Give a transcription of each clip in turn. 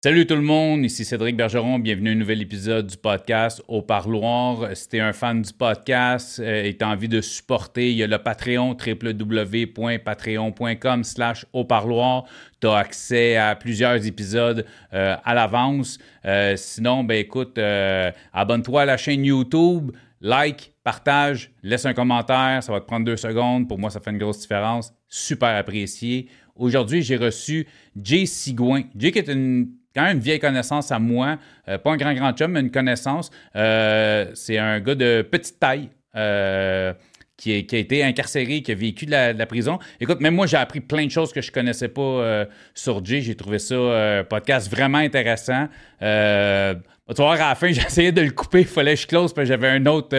Salut tout le monde, ici Cédric Bergeron, bienvenue à un nouvel épisode du podcast Au Parloir. Si t'es un fan du podcast euh, et t'as envie de supporter, il y a le Patreon, www.patreon.com slash Au Parloir. T'as accès à plusieurs épisodes euh, à l'avance. Euh, sinon, ben écoute, abonne-toi à la chaîne YouTube, like, partage, laisse un commentaire, ça va te prendre deux secondes. Pour moi, ça fait une grosse différence. Super apprécié. Aujourd'hui, j'ai reçu Jay Sigouin. Jay qui est une quand même une vieille connaissance à moi. Euh, pas un grand, grand chum, mais une connaissance. Euh, c'est un gars de petite taille. Euh, qui, a été incarcéré, qui a vécu de la, prison. Écoute, même moi, j'ai appris plein de choses que je connaissais pas sur Jay. J'ai trouvé ça un podcast vraiment intéressant. tu vois, à la fin, essayé de le couper. Il fallait que je close parce que j'avais un autre,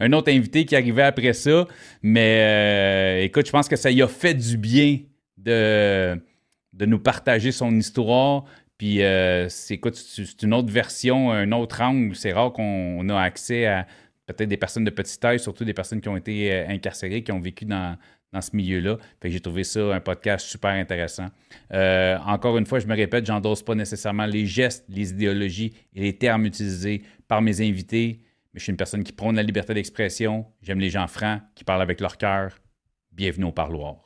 un autre invité qui arrivait après ça. Mais écoute, je pense que ça y a fait du bien de, de nous partager son histoire. Puis, euh, c'est une autre version, un autre angle. C'est rare qu'on a accès à peut-être des personnes de petite taille, surtout des personnes qui ont été euh, incarcérées, qui ont vécu dans, ce milieu-là. Fait j'ai trouvé ça un podcast super intéressant. Euh, encore une fois, je me répète, j'endosse pas nécessairement les gestes, les idéologies et les termes utilisés par mes invités, mais je suis une personne qui prône la liberté d'expression. J'aime les gens francs, qui parlent avec leur cœur. Bienvenue au parloir.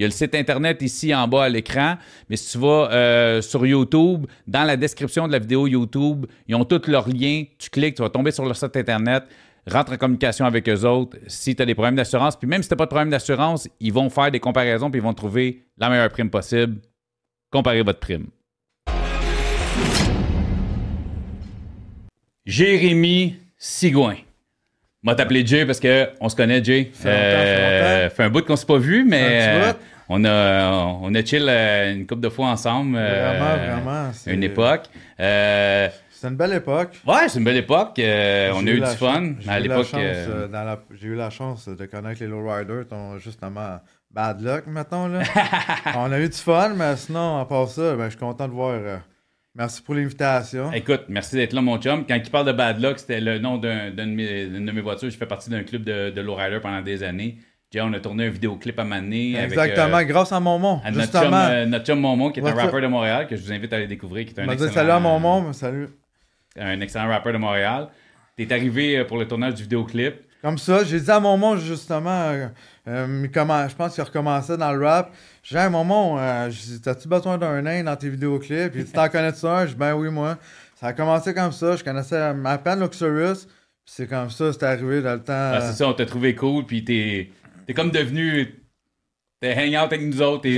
Il y a le site Internet ici en bas à l'écran, mais si tu vas euh, sur YouTube, dans la description de la vidéo YouTube, ils ont tous leurs liens. Tu cliques, tu vas tomber sur leur site Internet, rentre en communication avec eux autres si tu as des problèmes d'assurance. Puis même si tu n'as pas de problème d'assurance, ils vont faire des comparaisons puis ils vont trouver la meilleure prime possible. Comparez votre prime. Jérémy Sigouin. M'a t'appelé Jay parce qu'on se connaît, Jay. Fait, euh, fait un bout qu'on s'est pas vu, mais on a, on a chill euh, une couple de fois ensemble. Euh, vraiment, vraiment. Une époque. Euh, c'est une belle époque. Ouais, c'est une belle époque. on a eu du fun. J'ai eu la chance de connaître les lowriders, justement bad luck, mettons. Là. on a eu du fun, mais sinon, à part ça, ben, je suis content de voir. merci pour l'invitation. Écoute, merci d'être là, mon chum. Quand il parle de bad luck, c'était le nom d'une de, mes voitures. Je fais partie d'un club de, de lowrider pendant des années on a tourné un vidéoclip à Mané. Exactement, avec, grâce à Momon. À notre, chum, euh, notre chum Momon, qui est un rappeur de Montréal, que je vous invite à aller découvrir. Qui est un excellent, salut à Momon, salut. Un excellent rappeur de Montréal. Tu es arrivé euh, pour le tournage du vidéoclip. Comme ça, j'ai dit à Momon, justement, euh, comment, je pense qu'il recommençait dans le rap. J'ai dit, hey, Momon, t'as-tu besoin d'un nain dans tes vidéoclips? Puis tu t'en connais ça? Je dis, ben oui, moi. Ça a commencé comme ça. Je connaissais à peine Luxurious. Puis c'est comme ça, c'est arrivé dans le temps. Ah, c'est ça, on t'a trouvé cool, puis t'es T'es comme devenu. T'es hang out avec nous autres, t'es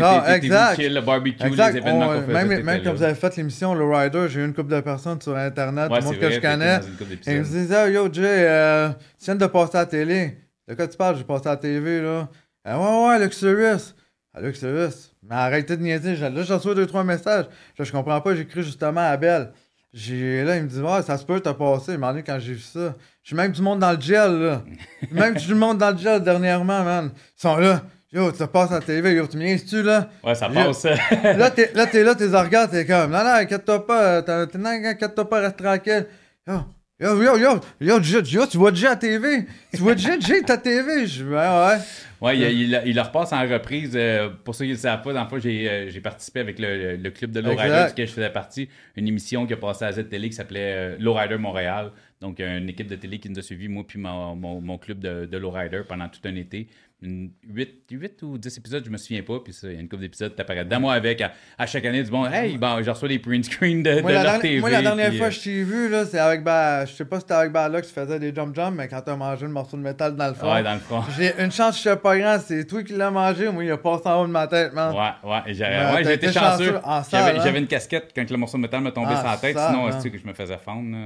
chill, le barbecue, les événements qu'on faisait. Même, même quand vous avez fait l'émission Le Rider, j'ai eu une couple de personnes sur Internet, tout le monde que je connais. Et ils me disaient, yo Jay, euh, tu viens de passer à la télé. De quoi tu parles? J'ai passé à la TV, là. Ah, ouais, ouais, Luxurious. Ah, Luxurious. Mais arrêtez de niaiser. Là, j'ai reçu deux, trois messages. Je comprends pas, j'écris justement à Belle. J'ai, là, il me dit, ouais, ça se peut, t'as passé. Il m'a dit quand j'ai vu ça. J'ai même du monde dans le gel, là. même du monde dans le gel dernièrement, man. Ils sont là. Yo, tu passes à la TV, yo, tu me tu là? Ouais, ça passe. là, t'es là, t'es là, tes regards, t'es comme, non, non, inquiète-toi pas, inquiète-toi pas, reste tranquille. Yo, yo, yo, yo, yo, yo, tu vois Jay à TV? Tu vois Jay, Jay, ta TV? Je dis, ouais, ouais. Oui, il, il, le repasse en reprise. Euh, pour ceux qui ne le savent pas, dans le fois, j'ai, j'ai participé avec le, le, club de Lowrider, duquel je faisais partie. Une émission qui a passé à Z-Télé qui s'appelait Lowrider Montréal. Donc, une équipe de télé qui nous a suivis, moi puis mon, mon, mon club de, de lowrider pendant tout un été. 8, 8 ou 10 épisodes, je me souviens pas. Puis ça, il y a une couple d'épisodes, t'apparais dans moi avec à, chaque année du bon. Hey, bon, je reçois les print screens de, moi, de leur TV. Moi, la dernière fois que euh, je t'ai vu, là, c'est avec bah, je sais pas si c'était avec Barlock que tu faisais des jump jump, mais quand t'as mangé le morceau de métal dans le fond. Ouais, dans le. J'ai une chance, je suis pas grand, c'est toi qui l'as mangé. Moi, il a passé en haut de ma tête, man. Ouais, ouais, j'ai ouais, été chanceux. J'avais hein? une casquette quand le morceau de métal m'a tombé ah, sur la tête, sinon, c'est que je me faisais fondre.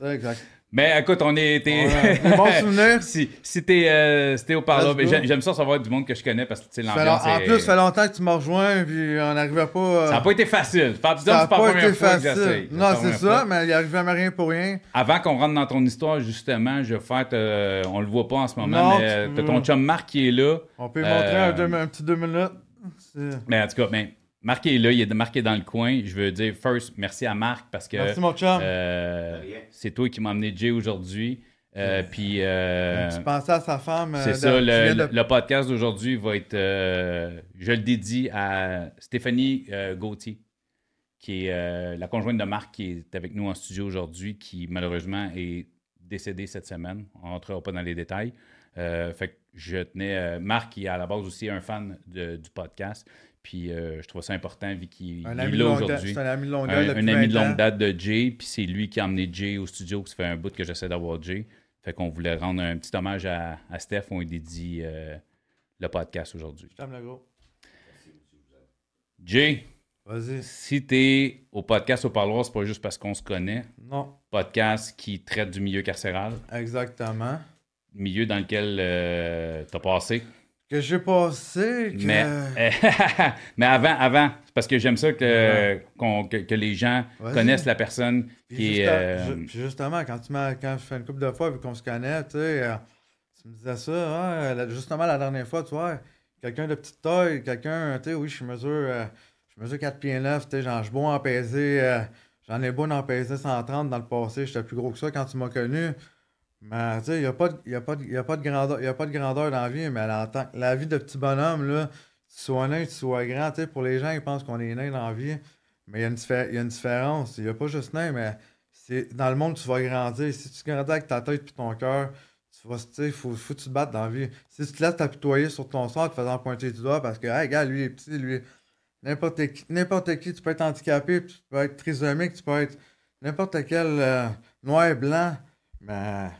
C'est exact. Mais écoute, on est. bon souvenir. si si t'es euh, au parlant, j'aime ça savoir du monde que je connais parce que l'ambiance. En plus, ça fait longtemps que tu m'as rejoint puis on n'arrivait pas. Euh, ça n'a pas été facile. ça n'a pas, été facile. Non, c'est ça, mais il arrivait à rien pour rien. Avant qu'on rentre dans ton histoire, justement, je vais faire. Euh, on le voit pas en ce moment, mais t'as ton chum Marc qui est là. On peut montrer un, un, petit deux minutes. Mais en tout cas, mais Marc est là, il est marqué dans le coin. Je veux dire, first, merci à Marc parce que. Merci, mon chum. Euh, c'est toi qui m'as amené Jay aujourd'hui. Euh, puis. Euh, tu pensais à sa femme. C'est ça, le, podcast d'aujourd'hui va être. je le dédie à Stéphanie Gauthier, qui est la conjointe de Marc qui est avec nous en studio aujourd'hui, qui malheureusement est décédée cette semaine. On ne rentrera pas dans les détails. fait que je tenais. Marc, qui est à la base aussi un fan du podcast. Puis euh, je trouve ça important vu qu'il est là aujourd'hui. C'est un ami de longue date. Un, ami de longue date de Jay. Puis c'est lui qui a amené Jay au studio. Ça fait un bout que j'essaie d'avoir Jay. Fait qu'on voulait rendre un petit hommage à, à Steph. On lui dédie euh, le podcast aujourd'hui. Je t'aime le gros. Jay. Vas-y. Si t'es au podcast au parloir, c'est pas juste parce qu'on se connaît. Non. Podcast qui traite du milieu carcéral. Exactement. Milieu dans lequel euh, t'as passé. Que j'ai passé. Que... Mais, mais avant, avant, parce que j'aime ça que, que, les gens connaissent la personne qui est. Euh, justement, quand, tu quand je fais une couple de fois, vu qu'on se connaît, tu sais, euh, tu me disais ça, hein, justement la dernière fois, tu vois, quelqu'un de petite taille, quelqu'un, tu sais, oui, je mesure, euh, je mesure 4 pieds 9, tu sais, j'en ai beau en peser, j'en ai beau en peser 130 dans le passé, j'étais plus gros que ça quand tu m'as connu. Mais tu sais, il n'y a, pas de, grandeur, dans la vie, mais la vie de petit bonhomme, là, tu sois nain, tu sois grand, pour les gens, ils pensent qu'on est nain dans la vie. Mais il y, a une y a une différence. Il n'y a pas juste nain, mais c'est dans le monde, tu vas grandir. Si tu grandis avec ta tête et ton cœur, tu vas, tu sais, faut, faut que tu te battes dans la vie. Si tu te laisses t'apitoyer sur ton sort, te faisant pointer du doigt parce que, hey, gars, lui, il est petit, lui, n'importe qui, n'importe qui, tu peux être handicapé, tu peux être trisomique, tu peux être n'importe quel euh, noir et blanc, mais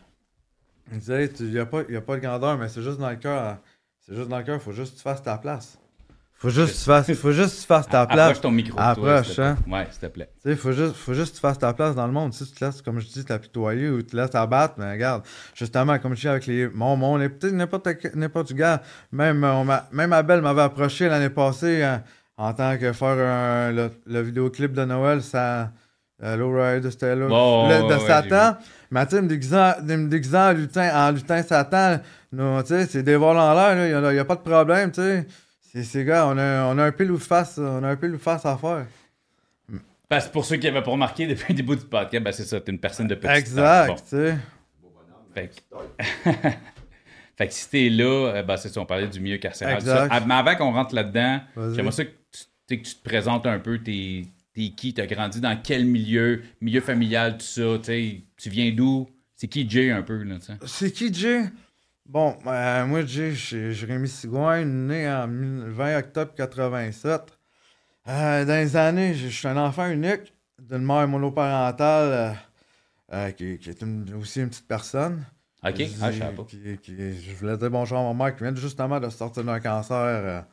il disait, il n'y a, pas, a pas de grandeur, mais c'est juste dans le cœur. C'est juste dans le cœur, il faut juste que tu fasses ta place. Faut juste, que tu fasses, faut juste que tu fasses ta place. Approche ton micro. Approche, toi, hein. Ouais, s'il te plaît. Tu sais, faut juste, faut juste que tu fasses ta place dans le monde. Si tu te laisses, comme je dis, t'apitoyer ou tu te laisses abattre, mais regarde, justement, comme je dis avec les. Mon, mon, peut-être n'importe, n'importe gars, même, on même Abel m'avait approché l'année passée hein, en tant que faire un, le, vidéoclip de Noël, ça. Euh, Lowrider, c'était là. de Satan. Mais tu sais, me déguisant, en, lutin, en lutin Satan, c'est des vols en l'air, il n'y a, pas de problème, tu sais. C'est, gars, on a, on a un pile ou face, on a un pile ou face à faire. Parce que pour ceux qui n'avaient pas remarqué depuis le début du podcast, ben c'est ça, t'es une personne de petite Exact, tu sais. Fait que... fait que si t'es là, ben c'est ça, on parlait du milieu carcéral. Mais avant qu'on rentre là-dedans, j'aimerais ça que tu, que tu te présentes un peu tes, T'es qui? T'as grandi dans quel milieu? Milieu familial, tout ça. tu viens d'où? C'est qui Jay un peu? là C'est qui Jay? Bon, euh, moi, Jay, j'ai Jérémy Sigouin, né en 20 octobre 87. Euh, dans les années, je suis un enfant unique d'une mère monoparentale euh, qui, est aussi une petite personne. OK, ah, je je voulais dire bonjour à ma mère qui vient justement de sortir d'un cancer.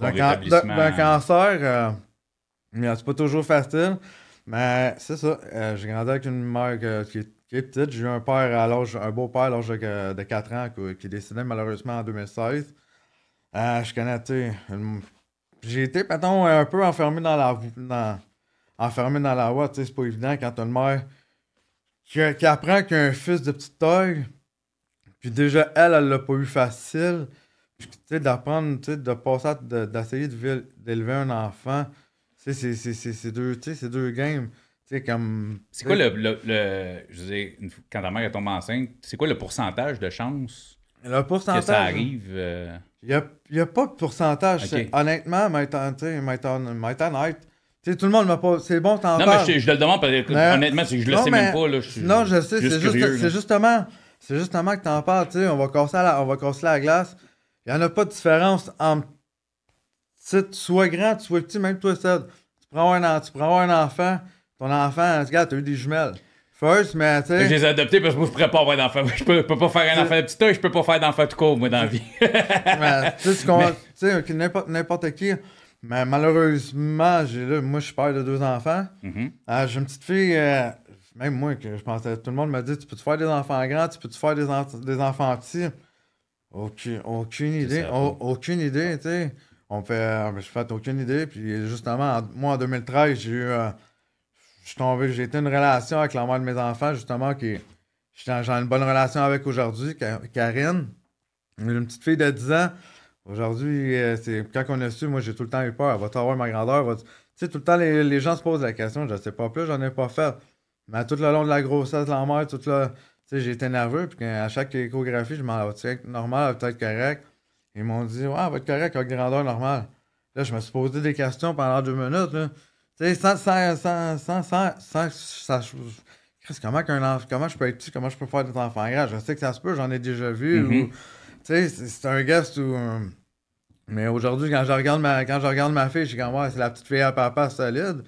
d'un cancer c'est pas toujours facile. Mais c'est ça. Euh, j'ai grandi avec une mère qui, est, petite. J'ai eu un père à l'âge, un beau-père à l'âge de, 4 ans qui, décédé malheureusement en 2016. Euh, je connais, tu J'ai été, un peu enfermé dans la dans, enfermé dans la voie, tu sais, c'est pas évident quand t'as une mère qui, qui apprend qu'il fils de petite taille. Puis déjà, elle, elle l'a pas eu facile. Puis, tu sais, d'apprendre, tu sais, de d'essayer d'élever un enfant c'est deux, deux games. comme. C'est quoi le, le, Je veux dire, quand ta mère est tombée enceinte, c'est quoi le pourcentage de chance Le pourcentage. Que ça arrive. Euh, il n'y a, a, pas de pourcentage. Honnêtement, maintenant, tu sais, tout le monde m'a pas. C'est bon, t'en parles. Non, mais je, je, le demande parce que, honnêtement, c'est que je le sais même pas. Là, je non, je sais, c'est juste, justement. C'est justement que t'en parles, tu sais, on va casser la, on va casser la glace. Il n'y en a pas de différence entre soit grand, soit petit, même toi, ça. Tu prends un, tu prends un enfant, ton enfant, regarde, t'as eu des jumelles. First, mais tu sais. Je les ai adoptés parce que moi, je pourrais pas avoir d'enfant. Je peux, peux pas faire un enfant de petit je peux pas faire d'enfant tout court, moi, dans la vie. mais, tu sais, n'importe qui. Mais malheureusement, j'ai là, moi, je suis père de deux enfants. Mm-hmm. Euh, j'ai une petite fille, euh, même moi, que je pensais, tout le monde m'a dit Tu peux-tu faire des enfants grands, tu peux-tu faire des, des enfants petits? Aucune, aucune idée. aucune idée, tu sais. On fait, euh, je fais aucune idée. Puis justement, moi, en 2013, j'ai eu suis tombé, j'ai été une relation avec la mère de mes enfants, justement, qui j'ai une bonne relation avec aujourd'hui, Karine. Une petite fille de 10 ans. Aujourd'hui, euh, c'est quand on a su, moi j'ai tout le temps eu peur. Elle va t'avoir ma grandeur. Tu sais, tout le temps, les, gens se posent la question, je ne sais pas plus, j'en ai pas fait. Mais tout le long de la grossesse la mère, tout le. Tu sais, été nerveux, puis à chaque échographie, je m'en vais, normal, elle va être correct. Ils m'ont dit, ouais, elle va être correct avec grandeur normale. Là, je me suis posé des questions pendant deux minutes. Là. Tu sais, sans, sans, sans, sans, sans, ça, comment, qu'un comment je peux être petit, comment je peux faire des enfants grands? Je sais que ça se peut, j'en ai déjà vu. Mm-hmm. Tu sais, c'est un guest où. mais aujourd'hui, quand je regarde ma, quand je regarde ma fille, je suis comme, ouais, c'est la petite fille à papa solide.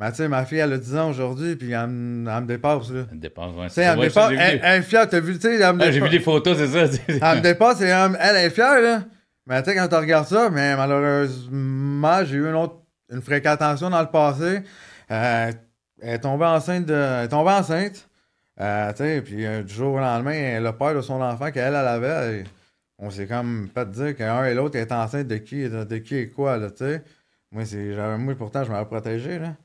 Mais tu sais, ma fille, elle a 10 ans aujourd'hui, puis elle, me dépasse. Là. Elle me dépasse, ouais. elle me dépasse. Elle, est fière, t'as vu, tu sais. Ah, j'ai vu des photos, c'est ça. elle me dépasse, et elle, elle est fière, là. Mais tu sais, quand tu regardes ça, mais malheureusement, j'ai eu une autre une fréquentation dans le passé. Euh, elle est tombée enceinte de. Elle est tombée enceinte. Euh, sais, puis euh, du jour au lendemain, le père de son enfant qu'elle elle avait, on s'est comme pas dire qu'un et l'autre est enceinte de qui, de, qui et quoi, là, tu sais. Moi, j'avais, moi, pourtant, je m'avais protégé, là.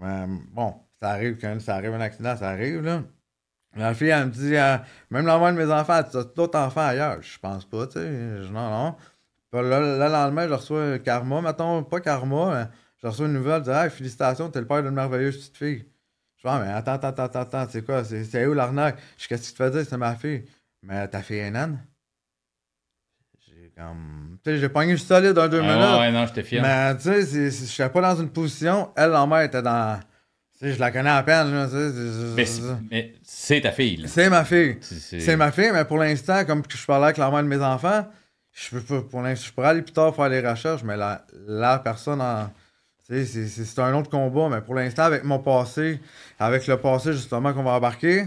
Mais bon, ça arrive quand ça arrive un accident, ça arrive, là. La fille, elle me dit, même la mère de mes enfants, tu as d'autres enfants ailleurs. Je pense pas, tu sais. Non, non. le lendemain, je reçois Karma, mettons, pas Karma, mais je reçois une nouvelle, je dis hey, félicitations, t'es le père d'une merveilleuse petite fille. Je dis, ah, mais attends, attends, attends, attends, c'est quoi? C'est où l'arnaque? Je qu'est-ce que tu te fais dire? C'est ma fille. Mais ta fille est naine? J'ai comme. Tu sais, j'ai pogné solide dans deux ah, minutes. Ouais, non, j'étais fier. Mais tu sais, je suis pas dans une position. Elle, la mère, était dans. Tu sais, je la connais à peine, là. Mais c'est ta fille, là. C'est ma fille. C'est ma fille, mais pour l'instant, comme je parlais avec la mère de mes enfants, je peux, pour l'instant, je pourrais aller plus tard faire les recherches, mais la, la personne en c'est un autre combat, mais pour l'instant, avec mon passé, avec le passé justement qu'on va embarquer,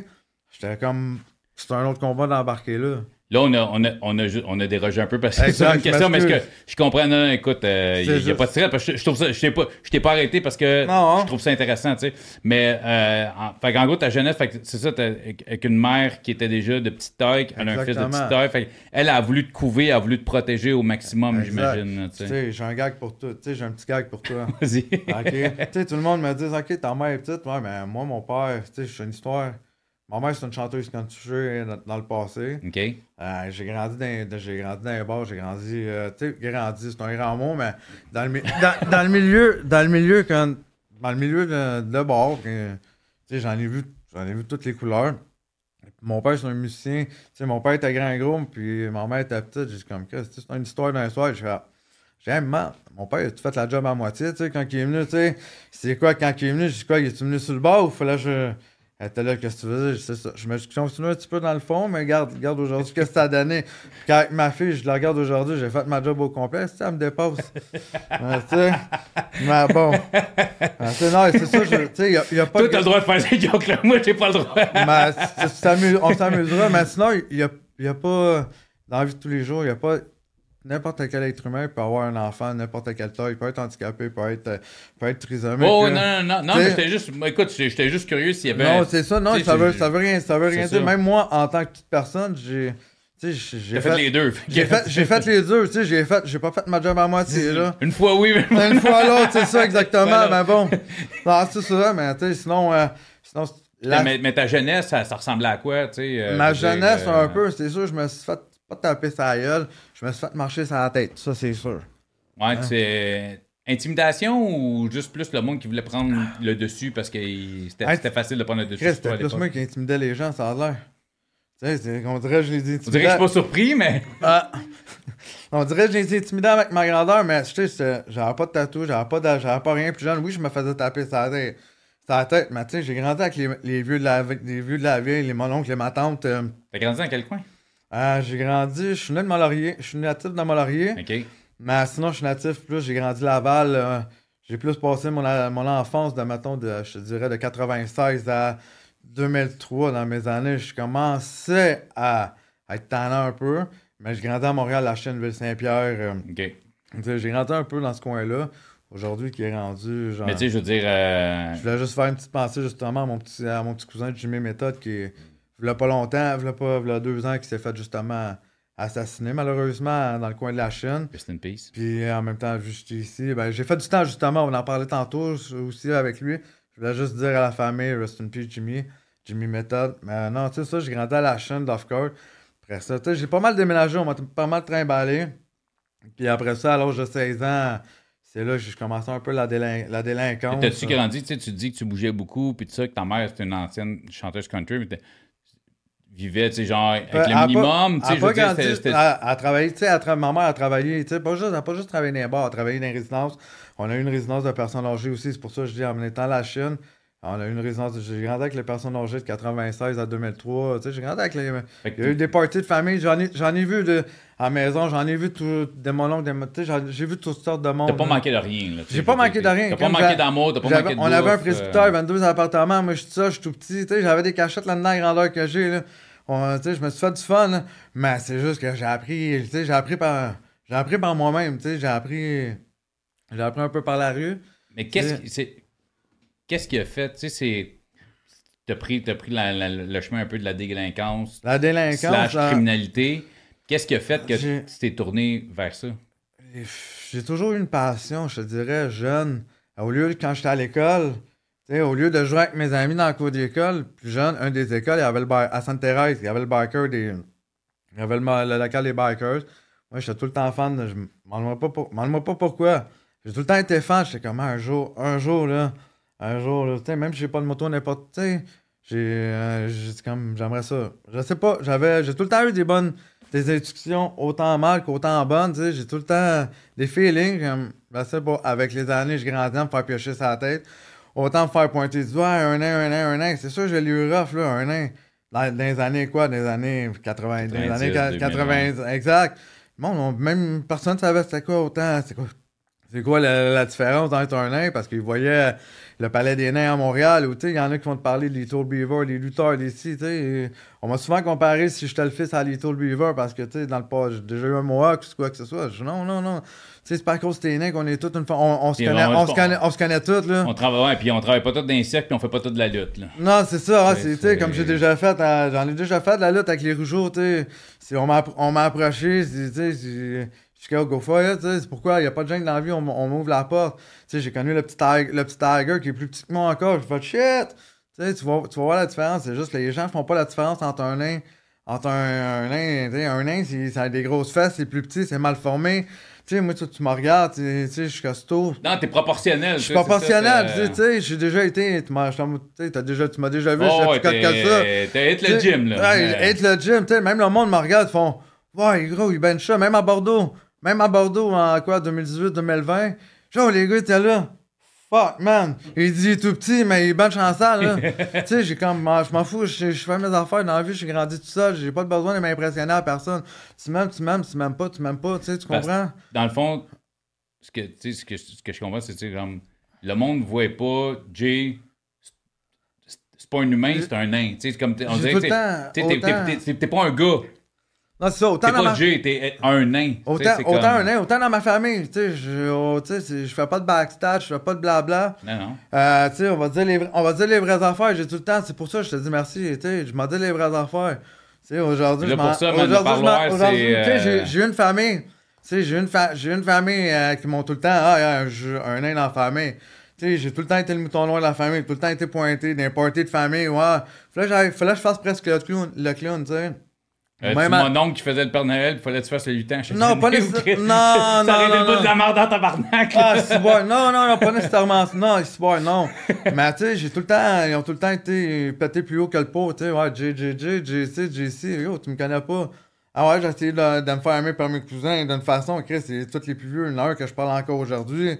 j'étais comme. C'est un autre combat d'embarquer là. Là, on a, on, a, on, a, on a dérogé un peu parce que c'est une question, mais est-ce que je comprends? Non, écoute, il euh, n'y a pas de stress parce que je, trouve ça, je t'ai pas, je t'ai pas arrêté parce que je trouve ça intéressant, tu sais. Mais, euh, en, fait en gros, ta jeunesse, c'est ça, avec une mère qui était déjà de petite taille, elle a un fils de petite taille, fait elle a voulu te couver, elle a voulu te protéger au maximum, j'imagine. Tu sais, j'ai un gag pour toi, tu sais, j'ai un petit gag pour toi. Vas-y. OK. tu sais, tout le monde me dit, OK, ta mère est petite, ouais, mais moi, mon père, tu sais, j'ai une histoire. Ma mère, c'est une chanteuse quand tu joues dans, le passé. OK. Euh, j'ai grandi dans, j'ai grandi dans bars, j'ai grandi, euh, tu sais, grandi, c'est un grand mot, mais dans le, dans, dans, le milieu, dans le milieu, quand, dans le milieu de, de bar, tu sais, j'en ai vu, j'en ai vu toutes les couleurs. Mon père, c'est un musicien. Tu sais, mon père était grand gros, puis ma mère était petite. J'ai comme, c'est une histoire d'un soir. Je fais, J'aime mal. Mon père, tu fait la job à moitié, tu sais, quand il est venu, tu sais. C'est quoi, quand il est venu, je dis quoi, il est venu sur le bar ou fallait que je. Elle était là, qu'est-ce que tu veux dire? Ça. Je me suis continué un petit peu dans le fond, mais regarde, regarde aujourd'hui, qu'est-ce que ça a donné? Quand avec ma fille, je la regarde aujourd'hui, j'ai fait ma job au complet, elle me dépasse. tu sais, mais bon. non, c'est ça, tu sais, il n'y a, pas. Toi, t'as le droit de faire des jokes là, moi, j'ai pas le droit. on s'amusera, mais sinon, il n'y a, y a pas. Dans la vie de tous les jours, il n'y a pas n'importe quel être humain peut avoir un enfant, n'importe quelle taille, il peut être handicapé, peut être, peut être trisomique. Oh, non, non, non, non, mais j'étais juste, écoute, j'étais juste curieux s'il y avait. Non, c'est ça, non, ça veut, ça veut rien, ça veut rien dire. Même moi, en tant que petite personne, j'ai. J'ai fait, fait, les deux. J'ai fait, fait, les deux, tu sais, j'ai fait, j'ai pas fait ma job à moitié, là. Une fois oui, mais... Une fois l'autre, c'est ça, exactement, mais bon. Non, c'est ça, mais tu sais, sinon, euh, sinon mais, mais, ta jeunesse, ça, ça, ressemblait à quoi, tu sais? Euh, ma jeunesse, un peu, c'est sûr, je me suis fait pas taper sa gueule, je me suis fait marcher sur la tête, ça c'est sûr. Ouais, hein? c'est intimidation ou juste plus le monde qui voulait prendre le dessus parce que c'était facile de prendre le dessus. C'était plus moi qui intimidais les gens, ça a l'air. Tu sais, on dirait que je les ai intimidés. On dirait que je suis pas surpris, mais. Ah. On dirait que je les ai intimidés avec ma grandeur, mais tu sais, j'avais pas de tatou, j'avais pas, pas rien plus jeune. Oui, je me faisais taper ça tête. la tête, mais tu sais, j'ai grandi avec les, vieux de la, les vieux de la ville, les mon oncle, ma tante. Euh. T'as grandi dans quel coin? Ah, j'ai grandi, je suis né de Molaurier, je suis natif de Molaurier. OK. Mais sinon, je suis natif plus, j'ai grandi Laval. Euh, j'ai plus passé mon, mon enfance de, mettons, de, je te dirais, de 96 à 2003 dans mes années. Je commençais à, être tannant un peu, mais je grandis à Montréal, la chaîne Ville-Saint-Pierre. Euh, OK. J'ai grandi un peu dans ce coin-là. Aujourd'hui, qui est rendu. Genre, mais tu sais, je veux dire. Euh, je voulais juste faire une petite pensée justement à mon petit, à mon petit cousin Jimmy Méthode qui, il n'y a pas longtemps, il y a pas deux ans, qui s'est fait justement assassiné malheureusement dans le coin de la Chine. Rest in peace. Puis en même temps, juste ici, ben, j'ai fait du temps justement, on en parlait tantôt aussi avec lui. Je voulais juste dire à la famille, rest in peace Jimmy, Jimmy Method. Mais non, tu sais ça, j'ai grandi à la Chine d'off-court. Après ça, tu sais, j'ai pas mal déménagé, on m'a pas mal trimballé. Puis après ça, à l'âge de 16 ans, c'est là que je commençais un peu la, la délinquance. T'as-tu grandi, tu sais, tu dis que tu bougeais beaucoup, puis tu sais que ta mère c'était une ancienne chanteuse country, mais vivait, tu sais, genre, avec le minimum, tu sais, je veux dire, c'était... Elle, travaillé, tu sais, ma mère a travaillé, tu sais, pas juste, elle pas juste travaillé dans les bars, elle a travaillé dans les résidences. On a eu une résidence de personnes âgées aussi, c'est pour ça que je dis, en étant la Chine, on a eu une résidence, j'ai grandi avec les personnes âgées de 96 à 2003, tu sais, j'ai grandi avec les... Il y a eu des parties de famille, j'en ai, j'en ai vu de... À la maison, j'en ai vu tout, des monologues, des, j'ai vu toutes sortes de monde. T'as pas manqué de rien, là. J'ai pas manqué de rien. T'as pas manqué d'amour, t'as pas manqué de On avait un presbytère, 22 appartements, moi je suis ça, je suis tout petit, tu sais, j'avais des cachettes là-dedans, la grandeur que j'ai, là je me suis fait du fun, mais c'est juste que j'ai appris, j'ai appris par, j'ai appris par moi-même, j'ai appris, j'ai appris un peu par la rue. Mais qu'est-ce qui, qu'est-ce qui a fait, tu sais, c'est, t'as pris, as pris le chemin un peu de la délinquance, la délinquance, la criminalité. Qu'est-ce qui a fait que tu t'es tourné vers ça? J'ai toujours eu une passion, je te dirais, jeune. Au lieu quand j'étais à l'école, au lieu de jouer avec mes amis dans la cour d'école, plus jeune, un des écoles, il y avait le à Sainte-Thérèse, il y avait le biker des. Il y avait le, local des bikers. Moi, j'étais tout le temps fan. De, je m'en pas, pour, pas pourquoi. J'ai tout le temps été fan. J'étais comme un jour, un jour, là. Un jour, là. Même si j'ai pas de moto, n'importe. J'ai. Euh, comme. J'aimerais ça. Je sais pas. J'avais. J'ai tout le temps eu des bonnes. Des instructions autant mal qu'autant bonnes. J'ai tout le temps des feelings. Comme. Je sais pas. Avec les années, je grandis à me faire piocher sa tête. Autant me faire pointer du doigt, un an, un an, un an. C'est sûr, j'ai lu rough, là, un an. Dans, les années quoi? Dans les années 80. Dans les années 80. Exact. Bon, même personne ne savait c'était quoi autant. C'est quoi, c'est quoi la, différence entre un nain? Parce qu'ils voyaient le Palais des Nains à Montréal, où il y en a qui vont te parler de Little Beaver, les lutteurs d'ici. On m'a souvent comparé si j'étais le fils à Little Beaver parce que dans le pas, j'ai déjà eu un Mohawk ou quoi que ce soit. Je, non, non, non c'est pas à cause de tes nains qu'on est tous une fois. On, se connaît, on, se connaît, on se connaît tous, là. On travaille, ouais, puis on travaille pas tous dans les puis on fait pas tout de la lutte, là. Non, c'est ça, c'est, comme j'ai déjà fait, euh, j'en ai déjà fait de la lutte avec les rougeaux, tu sais. On m'a, on m'a approché, sais, je suis go for it, c'est pourquoi il n'y a pas de gêne dans la vie, on, on m'ouvre la porte. Tu sais, j'ai connu le petit, tiger, le petit Tiger qui est plus petit que moi encore, je fais shit! Tu sais, tu vas, tu vas voir la différence, c'est juste que les gens font pas la différence entre un nain entre un, un nain, un nain, ça a des grosses fesses, c'est plus petit, c'est mal formé. Tu sais, moi, tu, tu me regardes, tu sais, je suis costaud. Non, t'es proportionnel. Je suis proportionnel, tu sais, j'ai déjà été, tu m'as déjà, tu m'as déjà vu, oh, je suis plus comme ça. T'as être le gym, là. Ouais, le gym, tu sais, même le monde me regarde, ils font, ouais, gros, il bench ça, même à Bordeaux, même à Bordeaux, en quoi, 2018, 2020, genre, les gars, t'es là. Fuck, man. Il dit, tout petit, mais il est bonne chancelle, là. tu sais, j'ai comme, je m'en fous, je, fais mes affaires dans la vie, je suis grandi tout seul, j'ai pas besoin de m'impressionner à personne. Tu m'aimes, tu m'aimes, tu m'aimes pas, tu m'aimes pas, tu sais, tu comprends? dans le fond, ce que, ce que, ce que je comprends, c'est, que le monde ne voit pas Jay c'est pas un humain, c'est un nain. Tu sais, comme on dirait que t'es pas un gars. Non, c'est ça. Autant t'es pas Jay, t'es un nain. Autant, autant un nain, autant dans ma famille. Tu sais, je, oh, je fais pas de backstage, je fais pas de blabla. Non, non. Euh, tu sais, on va dire les, on va dire les vraies affaires. J'ai tout le temps, c'est pour ça que je te dis merci. Tu sais, je m'en dis les vraies affaires. Tu sais, aujourd'hui, je m'en. Aujourd'hui, euh, j'ai une famille. Tu sais, j'ai une, fa une famille euh, qui m'ont tout le temps. Ah, un nain dans la famille. J'ai tout le temps été le mouton noir de la famille, tout le temps été pointé, d'un party de famille. Ouais. Fallait que je fasse presque le clown, le clown tu sais. Euh, Même mon oncle qui faisait le Père Noël, il fallait que tu fasses le lutin chaque Non, pas nécessairement. Non, ça aurait été le de la merde dans ta barnaque. Ah, c'est bon. Non, non, non, pas nécessairement. Non, c'est bon, non. Mais tu sais, j'ai tout le temps, ils ont tout le temps été pétés plus haut que le pot. Tu sais, ouais, JJJ, JC, JC, yo, tu me connais pas. Ah ouais, j'ai essayé de, de, me faire aimer par mes cousins d'une façon, Chris, c'est tous les plus vieux, une heure que je parle encore aujourd'hui.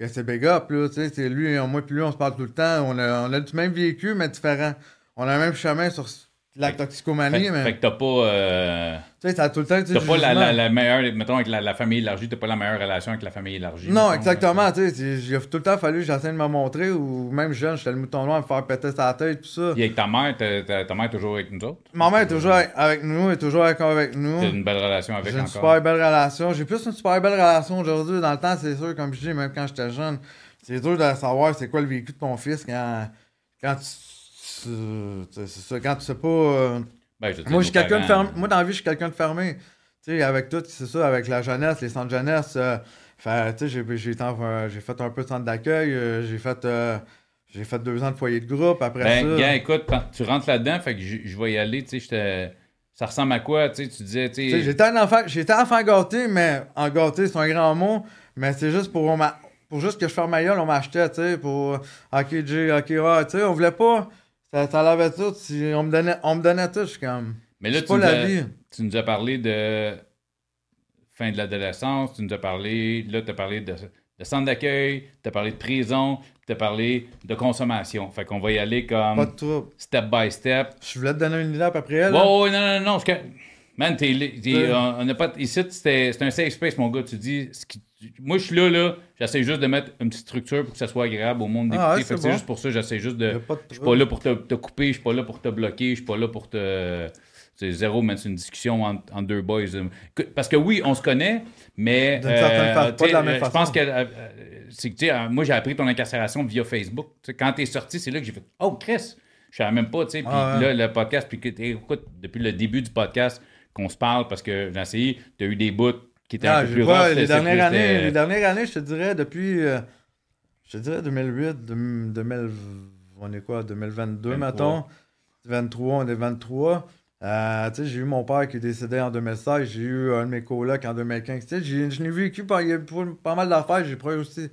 Que c'est big up, là, tu sais, c'est lui, moi plus lui, on se parle tout le temps. On a, on a du même vécu, mais différent. On a le même chemin sur la toxicomanie, mais. Fait que t'as pas. Euh... Tu sais, t'as tout le temps. T'as pas la, la, la, meilleure. Mettons, avec la, famille élargie, t'as pas la meilleure relation avec la famille élargie. Non, exactement. Tu sais, j'ai tout le temps fallu que j'essaie de me montrer, ou même jeune, j'étais le mouton noir à me faire péter sa tête, tout ça. Et avec ta mère, ta mère est toujours avec nous autres? Ma mère est toujours avec nous, est toujours encore avec nous. T'as une belle relation avec J'ai une super belle relation. J'ai plus une super belle relation aujourd'hui. Dans le temps, c'est sûr, comme je dis, même quand j'étais jeune, c'est dur de savoir c'est quoi le vécu de ton fils quand, quand tu. C'est ça, quand tu sais pas. Euh, ben, moi, je quelqu'un de fermé. Moi, dans la vie, je suis quelqu'un de fermé. Tu sais, avec tout, c'est ça, avec la jeunesse, les centres de jeunesse. Euh, tu sais, j'ai fait un peu de centre d'accueil. Euh, j'ai fait. j'ai fait deux ans de foyer de groupe après ben, ça. Gars, écoute, tu rentres là-dedans, fait que je, vais y aller, tu sais, ça ressemble à quoi, tu sais, tu disais, tu sais... J'étais un enfant, j'étais enfant gâté, mais en gâté, c'est un grand mot, mais c'est juste pour, pour juste que je fasse ma gueule, on m'achetait, tu sais, pour OK, J, OK, ouais, tu sais, on voulait pas. Ça, ça l'avait tout. Si on, me donnait, on me donnait tout, je suis comme. Mais là, tu, pas la vie. tu nous as parlé de fin de l'adolescence, tu nous as parlé, là, tu as parlé de, de centre d'accueil, tu as parlé de prison, tu as parlé de consommation. Fait qu'on va y aller comme. Pas de Step by step. Je voulais te donner une idée après elle. Ouais, ouais, non, non, non. Man, t'es, on n'a pas. Ici, c'est un safe space, mon gars. Tu dis. Ce qui, moi, je suis là, là. J'essaie juste de mettre une petite structure pour que ça soit agréable au monde ah, d'écouter. c'est juste pour ça, j'essaie juste de. Je suis pas là pour te, te, couper, je suis pas là pour te bloquer, je suis pas là pour te. C'est zéro, mais c'est une discussion entre, deux boys. Parce que oui, on se connaît, mais. D'une certaine façon, pas de la même façon. Je pense que. Euh, c'est que, moi, j'ai appris ton incarcération via Facebook. T'sais, quand t'es sorti, c'est là que j'ai fait Oh, Chris! Je savais même pas, tu sais. Puis ah, là, le podcast, puis écoute, depuis le début du podcast, qu'on se parle, parce que j'ai essayé, tu as eu des bouts qui était un peu plus rough, les, dernières années, les dernières années, je te dirais, depuis, euh, je te dirais 2008, 2000, on est quoi, 2022, 23. mettons. 23, on est 23. Euh, j'ai eu mon père qui est décédé en 2016, j'ai eu un de mes colocs en 2015. Je n'ai vécu pas, pas mal d'affaires, j'ai pas aussi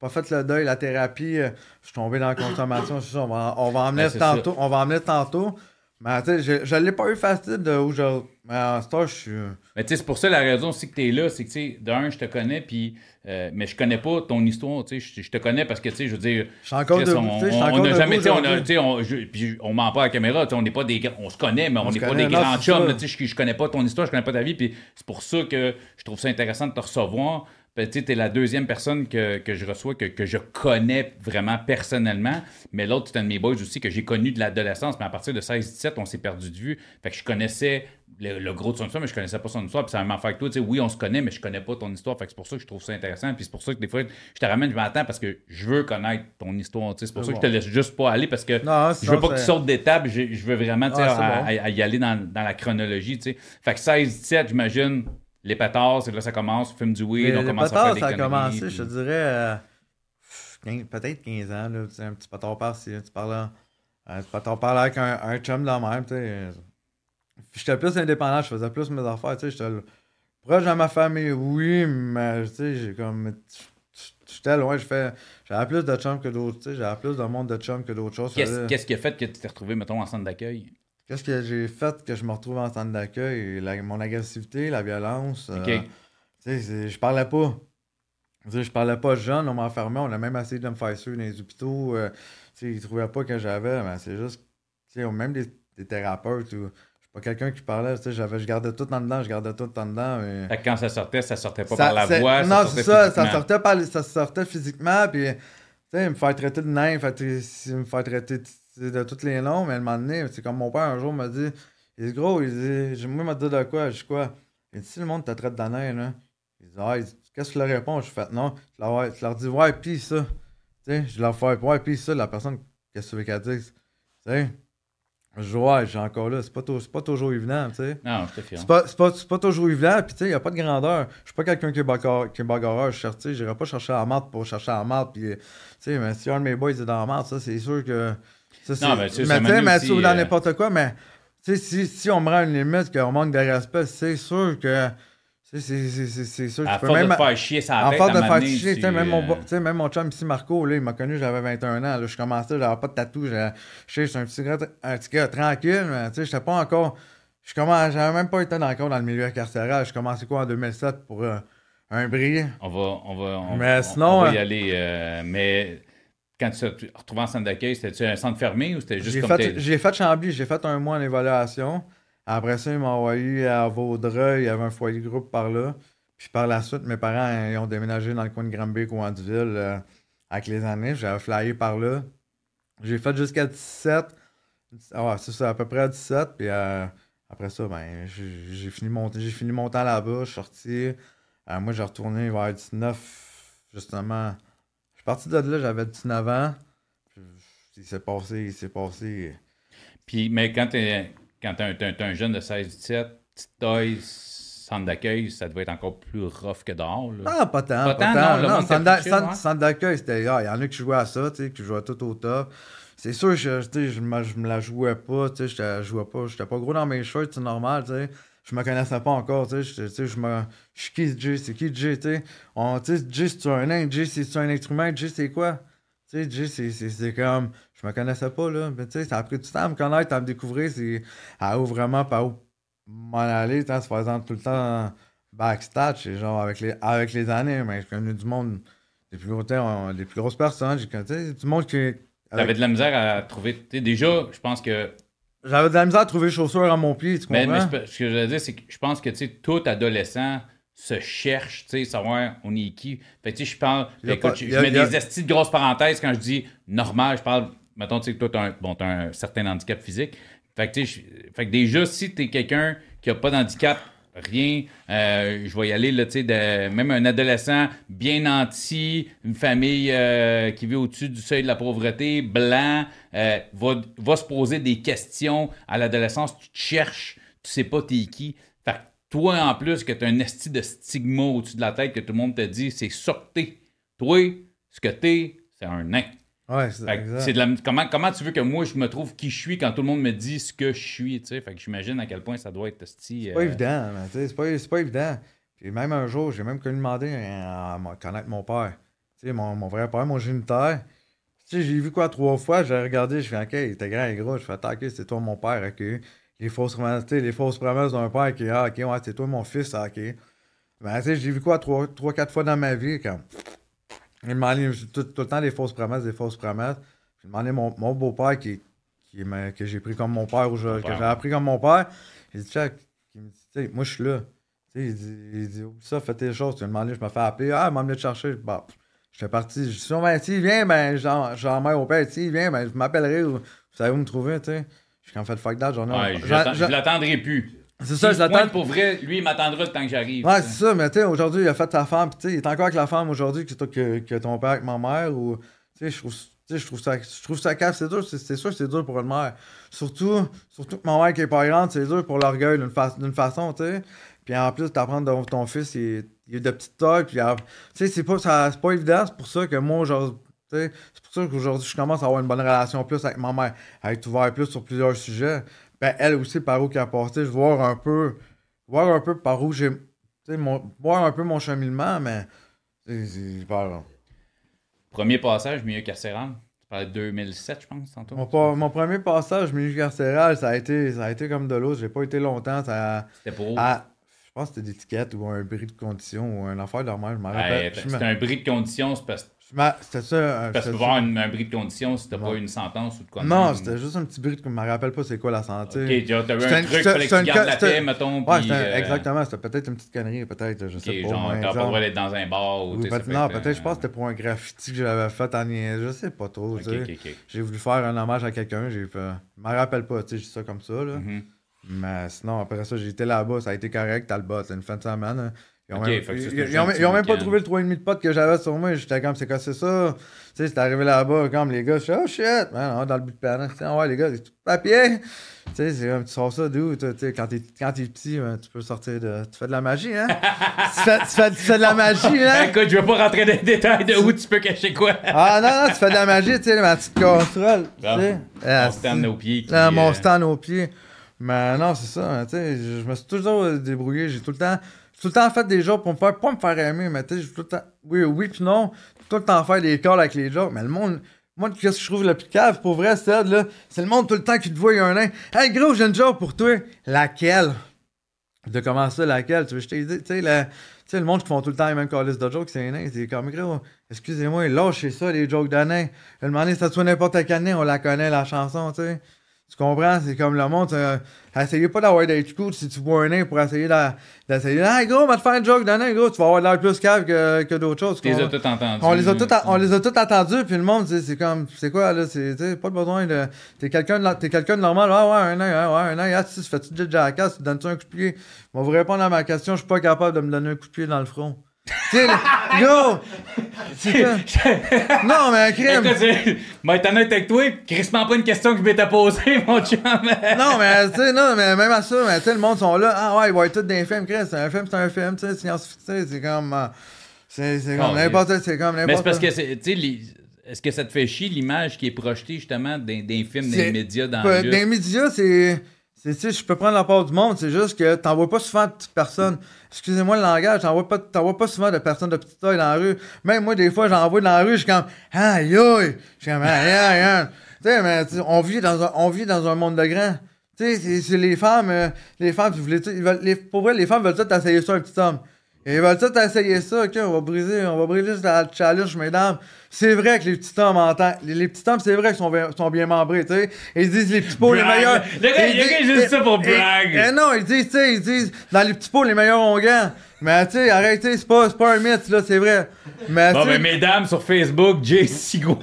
pas fait le deuil, la thérapie, euh, je suis tombé dans la consommation, on va, on va ben, tantôt. On va emmener tantôt. Mais tu sais, je l'ai pas eu facile de où je. Mais en ce je suis. Mais tu sais, c'est pour ça la raison aussi que tu es là, c'est que tu sais, d'un, je te connais, puis. Euh, mais je connais pas ton histoire, tu sais. Je te connais parce que, tu sais, je veux dire. Je suis encore de On n'a jamais, tu sais, on a, tu sais, on, puis on ment pas à la caméra, tu sais, on n'est pas des. On se connaît, mais on n'est pas des grands chums, tu sais. Je, je connais pas ton histoire, je connais pas ta vie, puis c'est pour ça que je trouve ça intéressant de te recevoir. Ben, tu es la deuxième personne que, je reçois, que, je connais vraiment personnellement. Mais l'autre, c'est un de mes boys aussi que j'ai connu de l'adolescence. Mais à partir de 16-17, on s'est perdu de vue. Fait que je connaissais le, gros de son histoire, mais je connaissais pas son histoire. Puis ça m'a fait avec toi. oui, on se connaît, mais je connais pas ton histoire. Fait que c'est pour ça que je trouve ça intéressant. Puis c'est pour ça que des fois, je te ramène, je m'attends parce que je veux connaître ton histoire. C'est pour ça que je te laisse juste pas aller parce que je veux pas que tu sortes d'étape. Je, je veux vraiment y aller dans, la chronologie. Fait que 16-17, j'imagine les pétards, c'est là que ça commence, fume du weed, on commence pétards, à faire des ça a commencé, je dirais, euh, peut-être 15 ans, là, un petit pétard par-ci, tu parles, un petit pétard par là avec un, un chum de la même, tu sais. J'étais plus indépendant, je faisais plus mes affaires, tu sais, j'étais proche de ma famille, oui, mais, tu sais, j'ai comme... J'étais loin, j'avais plus de chums que d'autres, tu sais, j'avais plus de monde de chums que d'autres choses. Qu'est-ce qui a fait que tu t'es retrouvé, mettons, en centre d'accueil? Qu'est-ce que j'ai fait que je me retrouve en centre d'accueil? Mon agressivité, la violence. Euh, tu sais, je parlais pas. Je, je parlais pas jeune, on m'enfermait, on a même essayé de me faire suivre dans les hôpitaux. Euh, sais, ils trouvaient pas que j'avais, mais c'est juste. Même des, des thérapeutes ou je suis pas quelqu'un qui parlait, je gardais tout en dedans, je gardais tout en dedans. Mais... quand ça sortait, ça sortait pas par la voix. Non, c'est ça, ça sortait, par, ça sortait physiquement, puis, tu sais, me faire traiter de nain, me faire traiter de de tous les noms, mais à un moment donné, c'est comme mon père un jour m'a dit Il dit Gros, il dit Moi, m'a dit de quoi Je dis quoi? Il dit Si le monde te traite d'année, là. Il dit Ah, qu'est-ce que je leur réponds? Je fais Non. Je leur, je leur dis Ouais, pis ça. Tu sais, je leur fais Ouais, pis ça, la personne, qu'est-ce que tu veux qu'elle dise? Tu sais? Je ouais, j'ai encore là, c'est pas, pas toujours évident, tu sais. Non, je te fier. C'est pas, pas, pas, toujours évident, puis tu sais, il n'y a pas de grandeur. Je suis pas quelqu'un qui est bagarreur, qui est bagarreur, je n'irai pas chercher la marde pour chercher la marde, puis tu sais, mais si un de mes boys est dans la marde, ça, c'est sûr que non, mais tu sais, mais dans n'importe quoi, mais si, si on me rend une limite, qu'on manque de respect, c'est sûr que. C'est sûr que tu peux même. de faire chier ça tête, de faire chier, tu sais, même, mon, euh, même mon chum ici, Marco, là, il m'a connu, j'avais 21 ans. Là, je commençais, j'avais pas de tatou. Je suis un petit gars, un petit gars tranquille, mais tu sais, j'étais pas encore. Je commence, j'avais même pas été encore dans le milieu carcéral. Je commençais quoi en 2007 pour euh, un bris. On va, on va, on, mais sinon, on va y euh, aller. Euh, mais quand tu te retrouvé en centre d'accueil, c'était-tu un centre fermé ou c'était juste comme fait, J'ai fait Chambly, j'ai fait un mois en évaluation. Après ça, ils m'ont envoyé à Vaudreuil, il y avait un foyer de groupe par là. Puis par la suite, mes parents ils ont déménagé dans le coin de Granby ou Andeville avec les années. J'avais flyé par là. J'ai fait jusqu'à 17. Ah, c'est ça, à peu près à 17. Puis après ça, ben, j'ai fini, mon, fini mon temps là-bas, je suis sorti. Euh, moi, j'ai retourné vers 19, justement. Je suis parti de là, j'avais 19 ans. il s'est passé, il s'est passé. Puis, mais quand tu quand t'es un, jeune de 16-17, petite taille, centre d'accueil, ça devait être encore plus rough que dehors. Là. Ah, pas tant. Pas, tant, non. non centre d'accueil, c'était. Ah, il y en a qui jouaient à ça, tu sais, qui jouaient tout au top c'est sûr, je, je, me, je me la jouais pas, tu sais, je jouais pas, j'étais pas gros dans mes shirts, c'est normal, tu sais. Je me connaissais pas encore, tu sais, je me... Je suis qui, Jay, c'est qui, Jay, tu sais. Jay, c'est un nain, Jay, c'est un instrument, Jay, c'est quoi? Tu sais, Jay, c'est comme... Je me connaissais pas, là, mais tu sais, ça a pris du temps à me connaître, à me découvrir, c'est... À où vraiment, par où m'en aller, tu sais, se faisant tout le temps backstage, genre, avec les, avec les années, mais j'ai connu du monde, des plus, gros, des plus grosses personnes, j'ai connu, du monde qui T'avais de la misère à trouver. Déjà, je pense que. J'avais de la misère à trouver chaussures à mon pied, tu comprends? Mais, ce que je veux dire, c'est que je pense que tout adolescent se cherche, tu sais, savoir on est qui. Fait tu sais, je parle. Écoute, je, mets des estis de grosses parenthèses quand je dis normal, je parle. Mettons, tu sais, que toi, t'as un, bon, as un certain handicap physique. Fait que, tu sais, fait que déjà, si t'es quelqu'un qui a pas d'handicap, rien. Euh, je vais y aller, là, de, même un adolescent bien nanti, une famille euh, qui vit au-dessus du seuil de la pauvreté, blanc, euh, va, va, se poser des questions à l'adolescence. Tu te cherches, tu sais pas t'es qui. Fait que toi, en plus, que tu as un esti de stigma au-dessus de la tête que tout le monde te dit, c'est sorté. Toi, ce que t'es, c'est un nain. Ouais, c'est de la, comment, comment tu veux que moi je me trouve qui je suis quand tout le monde me dit ce que je suis, tu sais? Fait que j'imagine à quel point ça doit être. C'est pas euh, évident, c'est pas, pas évident. Puis même un jour, j'ai même connu demander à, connaître mon père. Tu sais, mon, mon vrai père, mon géniteur. Tu sais, j'ai vu quoi trois fois, j'ai regardé, je fais OK, il était grand et gros, je fais OK, c'est toi mon père, OK. Les fausses promesses, les fausses promesses d'un père qui ah, OK, ouais, c'est toi mon fils, OK. Mais ben, tu sais, j'ai vu quoi trois, trois, quatre fois dans ma vie, comme il m'a tout, tout, le temps des fausses promesses, des fausses promesses. J'ai demandé mon, mon beau-père qui, qui que j'ai pris comme mon père ou que j'ai appris comme mon père. Il dit, Chuck, il me dit, moi je suis là. il dit, il dit, ça, fais tes choses. Tu m'as demandé, je me fais appeler. Ah, il m'a amené te chercher. Bah, j'étais parti. Je dis, ben, s'il vient, ben, j'en mets au père. S'il vient, ben, je m'appellerai. Vous savez où me trouver, tu sais. Je suis en fait fuck that, j'en ai. je l'attendrai plus. C'est ça, je l'attends. Pour vrai, lui, il m'attendra le temps que j'arrive. Ouais, c'est ça, mais tu sais, aujourd'hui, il a fait sa femme, tu sais, il est encore avec la femme aujourd'hui que, que, que ton père avec ma mère, ou, tu sais, je trouve, je trouve ça, je trouve ça cave, c'est dur, c'est sûr c'est dur pour une mère. Surtout, surtout que ma mère qui est pas grande, c'est dur pour l'orgueil d'une fa façon, tu sais. Puis en plus, t'apprends que ton fils, il, il a de petites tailles, puis tu sais, c'est pas, c'est pas évident, c'est pour ça que moi, aujourd'hui, c'est pour ça qu'aujourd'hui, je commence à avoir une bonne relation plus avec ma mère, à être ouvert plus sur plusieurs sujets ben, elle aussi par où qu'elle a passé, je voir un peu, voir un peu par où j'ai, voir un peu mon cheminement, mais c'est pas Premier passage, milieu carcéral. Tu parlais de 2007, je pense, tantôt. Mon, mon, premier passage, milieu carcéral, ça a été, ça a été comme de l'eau. J'ai pas été longtemps. C'était pour Je pense que c'était tickets ou un bris de condition ou un affaire de je m'en rappelle. c'était un bris de condition, c'est parce que c'était ça. Parce que pour avoir un bris de condition, c'était pas une sentence ou de quoi. Non, c'était juste un petit bris de. Je me rappelle pas c'est quoi la santé. Ok, tu avais un truc, fallait que tu gardes la paix, mettons. Ouais, euh, exactement. C'était peut-être une petite connerie, peut-être. Je sais pas. Genre, t'as pas le droit d'être dans un bar ou. non, peut-être, je pense que c'était pour un graffiti que j'avais fait en. Je sais pas trop. J'ai voulu faire un hommage à quelqu'un. Je me rappelle pas, tu sais, j'ai ça comme ça, là. Mm-hmm. Mais sinon, après ça, été là-bas, ça a été correct, Talbot, une fin de semaine. Hein. Ils ont, même, même, pas trouvé le 3,5 de potes que j'avais sur moi. J'étais comme, c'est quoi, c'est ça? Tu sais, c'est arrivé là-bas, comme les gars, je suis oh shit, man, dans le but de perdre. Tu ouais, les gars, c'est tout papier. Tu sais, c'est comme, tu sors ça d'où? Tu sais, quand t'es, quand t'es petit, tu peux sortir de. Tu fais de la magie, hein? tu, fais, tu, fais, tu, fais, de la magie, hein? Écoute, je veux pas rentrer dans les détails de où tu peux cacher quoi. ah non, non, tu fais de la magie, tu sais, ma petite casserole. tu sais. mon stand aux pieds. mon stand aux pieds. Mais non, c'est ça. Tu sais, je me suis toujours débrouillé. J'ai tout le temps. Tout le temps fait des jokes pour me faire, pas me faire aimer, mais tu sais, tout le temps. Oui, oui, puis non. Tout le temps faire des calls avec les jokes. Mais le monde. Moi, qu'est-ce que je trouve le plus cave, pour vrai, c'est là, c'est le monde tout le temps qui te voit, il y a un nain. Hey, gros, j'ai une joke pour toi. Laquelle? De comment ça, laquelle? Tu veux, je t'ai dit, tu sais, tu sais, le monde qui font tout le temps les mêmes calls de jokes, c'est un nain. C'est comme, gros, excusez-moi, lâchez ça, les jokes nain. Je demandais, ça soit n'importe quel nain, on la connaît, la chanson, tu sais. Tu comprends? C'est comme le monde. Euh, essayez pas d'avoir d'être cool si tu vois un nain pour essayer d'essayer. Hey gros, on va te faire un joke d'un nain, gros. Tu vas avoir l'air plus cave que, que d'autres choses. Tu les as tous entendus. On les a tous on les a entendus, puis le monde, c'est comme. C'est quoi, là? C'est pas besoin de. T'es quelqu'un de, quelqu'un de normal. Ah ouais, un nain, ouais, un nain. Ah, tu fais-tu de jackass? Tu donnes-tu un coup de pied? On va vous répondre à ma question. Je suis pas capable de me donner un coup de pied dans le front. Tu go! non, mais crime! Mais t'en as avec toi, crispement pas une question que je m'étais posée, mon chum. non, mais tu sais, non, mais même à ça, mais tu sais, le monde sont là. Ah ouais, ils vont être tous des films, Chris. C'est un film, c'est un film, tu sais, science-fiction, c'est comme. Euh, c'est comme n'importe c'est comme n'importe Mais c'est parce que, tu sais, est-ce que ça te fait chier l'image qui est projetée justement des, films, des médias dans le. Des médias, c'est. C'est, je peux prendre la part du monde, c'est juste que t'en vois pas souvent de personnes. Excusez-moi le langage, t'en vois pas, vois pas souvent de personnes de petite taille dans la rue. Même moi, des fois, j'en vois dans la rue, je suis comme, aïe, aïe, je suis comme, aïe, aïe. Tu sais, mais on vit dans un, on vit dans un monde de grands. Tu sais, c'est, les femmes, euh, les femmes, les, pour vrai, les femmes veulent tout essayer ça, un petit homme. Et ils veulent tout essayer ça, ok, on va briser, on va briser la challenge, mesdames. C'est vrai que les petits hommes entendent. Les, petits hommes, c'est vrai qu'ils sont, sont, bien membrés, tu sais. Ils disent les petits pots les meilleurs. Le gars, il y juste ça pour brag. Et, non, ils disent, tu sais, ils disent dans les petits pots les meilleurs onguents. Mais tu sais, arrêtez, c'est pas, pas un mythe, là, c'est vrai. Mais, bon, mais mesdames sur Facebook, Jay Sigouin.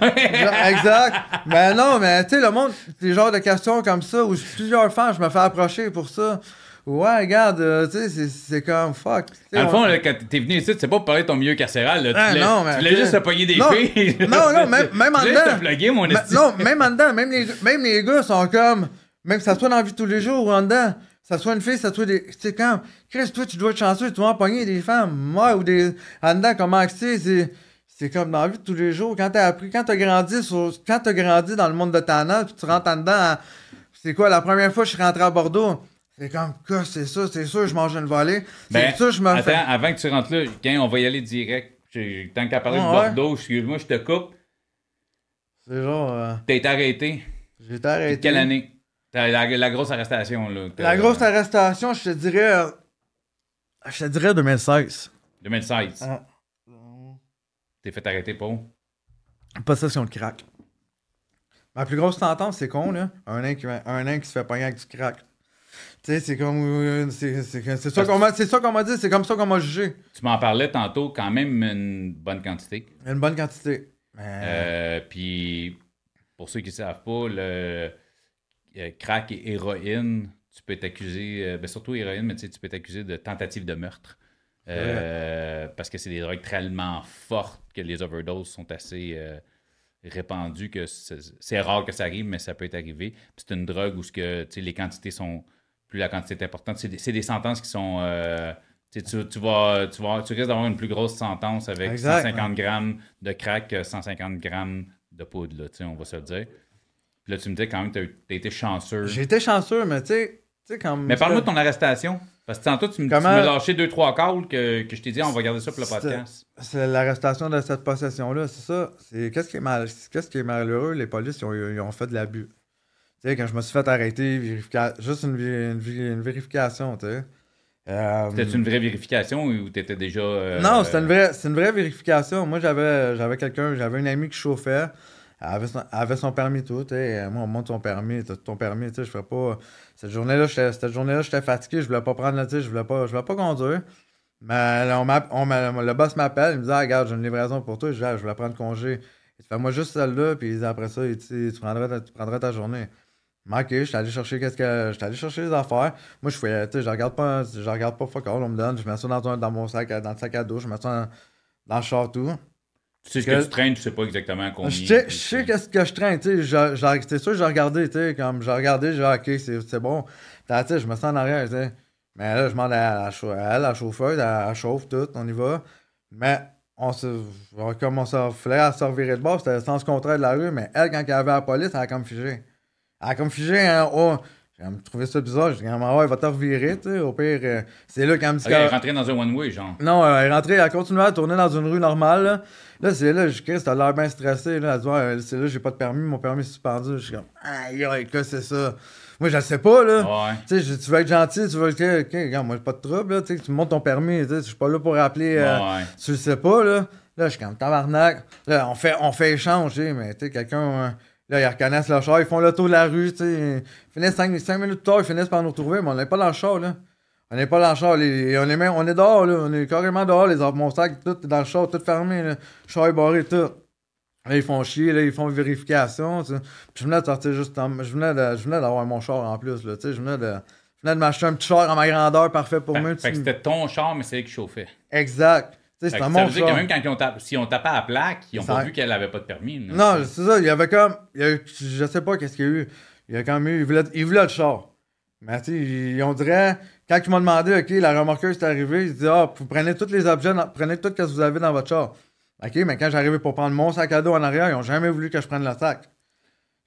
exact. Mais non, mais tu sais, le monde, des genres de questions comme ça, où plusieurs fois, je me fais approcher pour ça. Ouais, regarde, euh, tu sais, c'est comme fuck. Dans le fond, quand t'es venu ici, c'est pas pour parler de ton milieu carcéral. Là. Ah, tu, voulais, non, mais, tu voulais juste te pogner des filles. Non, non, même, même en dedans. mon non, même en dedans. Même les, même les gars sont comme. Même que ça soit dans la vie de tous les jours ou en dedans. Ça soit une fille, ça soit des. Tu sais, quand. Chris, toi, tu dois être chanceux, tu vas pogner des femmes. Moi, ou des. En dedans, comment c'est. C'est comme dans la vie de tous les jours. Quand t'as appris, quand t'as grandi sur, quand t'as grandi dans le monde de Tana, puis tu rentres en dedans, c'est quoi, la première fois que je suis rentré à Bordeaux, c'est comme, quoi, c'est ça, c'est sûr, je mange une volée. Ben, c'est ça, je me attends, avant que tu rentres là, on va y aller direct. Tant qu'à parler de Bordeaux, excuse-moi, je te coupe. C'est genre. Euh... Été arrêté. J'ai été arrêté. Quelle année? La, la, grosse arrestation, là. La grosse arrestation, je te dirais. Euh, je te dirais 2016. 2016. Ah. T'es fait arrêter pour Possession de crack. Ma plus grosse sentence, c'est con, là. Un nain qui, un qui se fait pogner avec du crack. Tu sais, c'est comme. Euh, c'est ça qu'on m'a dit, c'est comme ça qu'on m'a jugé. Tu m'en parlais tantôt, quand même une bonne quantité. Une bonne quantité. Euh, puis, pour ceux qui ne savent pas, le euh, crack et héroïne, tu peux t'accuser, ben surtout héroïne, mais tu peux t'accuser de tentative de meurtre. Parce que c'est des drogues tellement fortes que les overdoses sont assez répandues que c'est rare que ça arrive, mais ça peut être arrivé. C'est une drogue où ce que, les quantités sont plus la quantité est importante. C'est des, des, sentences qui sont. Euh, tu, tu, vas, tu, vas, tu risques d'avoir une plus grosse sentence avec 150 grammes de crack que 150 grammes de poudre, là, on va se le dire. Puis là, tu me dis quand même que tu as été chanceux. J'ai été chanceux, mais tu sais, comme. Mais parle-moi de ton arrestation. Parce que tantôt, tu, Comment... tu m'as lâché deux, trois calls que, que je t'ai dit, on va garder ça pour le podcast. C'est l'arrestation de cette possession-là, c'est ça. C'est qu'est-ce qui est mal, qu'est-ce qui est malheureux, les polices, ils ont, ils ont fait de l'abus quand je me suis fait arrêter, juste une, une, vérification, tu sais. Euh, c'était une vraie vérification ou t'étais déjà. Euh, non, c'était une vraie, une vraie vérification. Moi, j'avais, j'avais quelqu'un, j'avais une amie qui chauffait. Elle avait son, avait son permis tout. Moi, on monte ton permis, ton permis, tu sais, je ferais pas. Cette journée-là, cette journée-là, j'étais fatigué, je voulais pas prendre le, je voulais pas, je voulais pas conduire. Mais on on le boss m'appelle, il me dit ah, regarde, j'ai une livraison pour toi, je, ah, je voulais prendre congé. Il fait moi juste celle-là, puis après ça, tu, prendrais tu prendrais ta journée. Ok, je suis allé chercher qu'est-ce que. Je allé chercher les affaires. Moi, je fais, tu sais, je regarde pas, je regarde pas fuck all, on me donne, je mets ça dans, dans mon sac, dans le sac à dos, je mets ça dans, le char tout. Tu sais ce que, tu traînes, tu sais pas exactement combien. Je sais, je sais qu'est-ce que je traîne, tu sais. C'est sûr, j'ai regardé, tu sais, comme j'ai regardé, j'ai ok, c'est bon. Tu sais, je me sens en arrière, tu sais. Mais là, je demande à la, à la chauffeuse, elle, chauffe tout, on y va. Mais on se, comme on se, fallait se revirer de bord, c'était le sens contraire de la rue, mais elle, quand elle avait la police, elle a comme figé. A comme figé, hein, oh, J'ai trouvé ça bizarre. J'ai dit, ah ouais, il va te revirer, tu sais. Au pire, euh, c'est là qu'elle me dit. elle est rentrée dans un one-way, genre. Non, elle est rentrée, elle a continué à tourner dans une rue normale, là. Là, c'est là, je crie, t'as l'air bien stressé, là. Elle dit, ouais, c'est là, j'ai pas de permis, mon permis est suspendu. Je suis comme, aïe, aïe, que c'est ça. Moi, je sais pas, là. Ouais. Tu sais, tu veux être gentil, tu veux être. Ok, regarde, moi, j'ai pas de trouble, là. Tu sais, tu me montres ton permis, tu sais, je suis pas là pour rappeler. Euh, Ouais. Tu le sais pas, là. Là, je suis comme tabarnak. Là, on fait, on fait échange, mais tu sais, quelqu'un. Là, ils reconnaissent le char, ils font le tour de la rue, tu sais. Ils finissent 5, minutes plus tard, ils finissent par nous retrouver, mais on n'est pas dans le char, là. On n'est pas dans le char. les- on, est même, on est dehors, là. On est carrément dehors, les. Mon sac, tout est dans le char, tout fermé, là. Le char est barré, tout. Là, ils font chier, là, ils font vérification, tu sais. Puis je venais de sortir juste en- Je venais de- je venais d'avoir mon char en plus, là, tu sais. Je venais de. Je venais de m'acheter un petit char à ma grandeur, parfait pour moi. fait que c'était ton char, mais c'est elle qui chauffait. Exact. Tu sais, Fait c'était que ça mon veut dire que même quand ils ont tapé, si on tapait à la plaque, ils ont Ça- pas vu qu'elle avait pas de permis. Non, c'est ça. Il y avait comme. il y a je sais pas qu'est-ce qu'il y a eu. Il y a quand même eu. Il voulait, il voulait le char. Mais tu sais, on dirait. Quand ils m'ont demandé, OK, la remorqueuse est arrivée, ils disaient, ah, vous prenez tous les objets, dans- prenez tout ce que vous avez dans votre char. OK, mais quand j'arrivais pour prendre mon sac à dos en arrière, ils ont jamais voulu que je prenne le sac.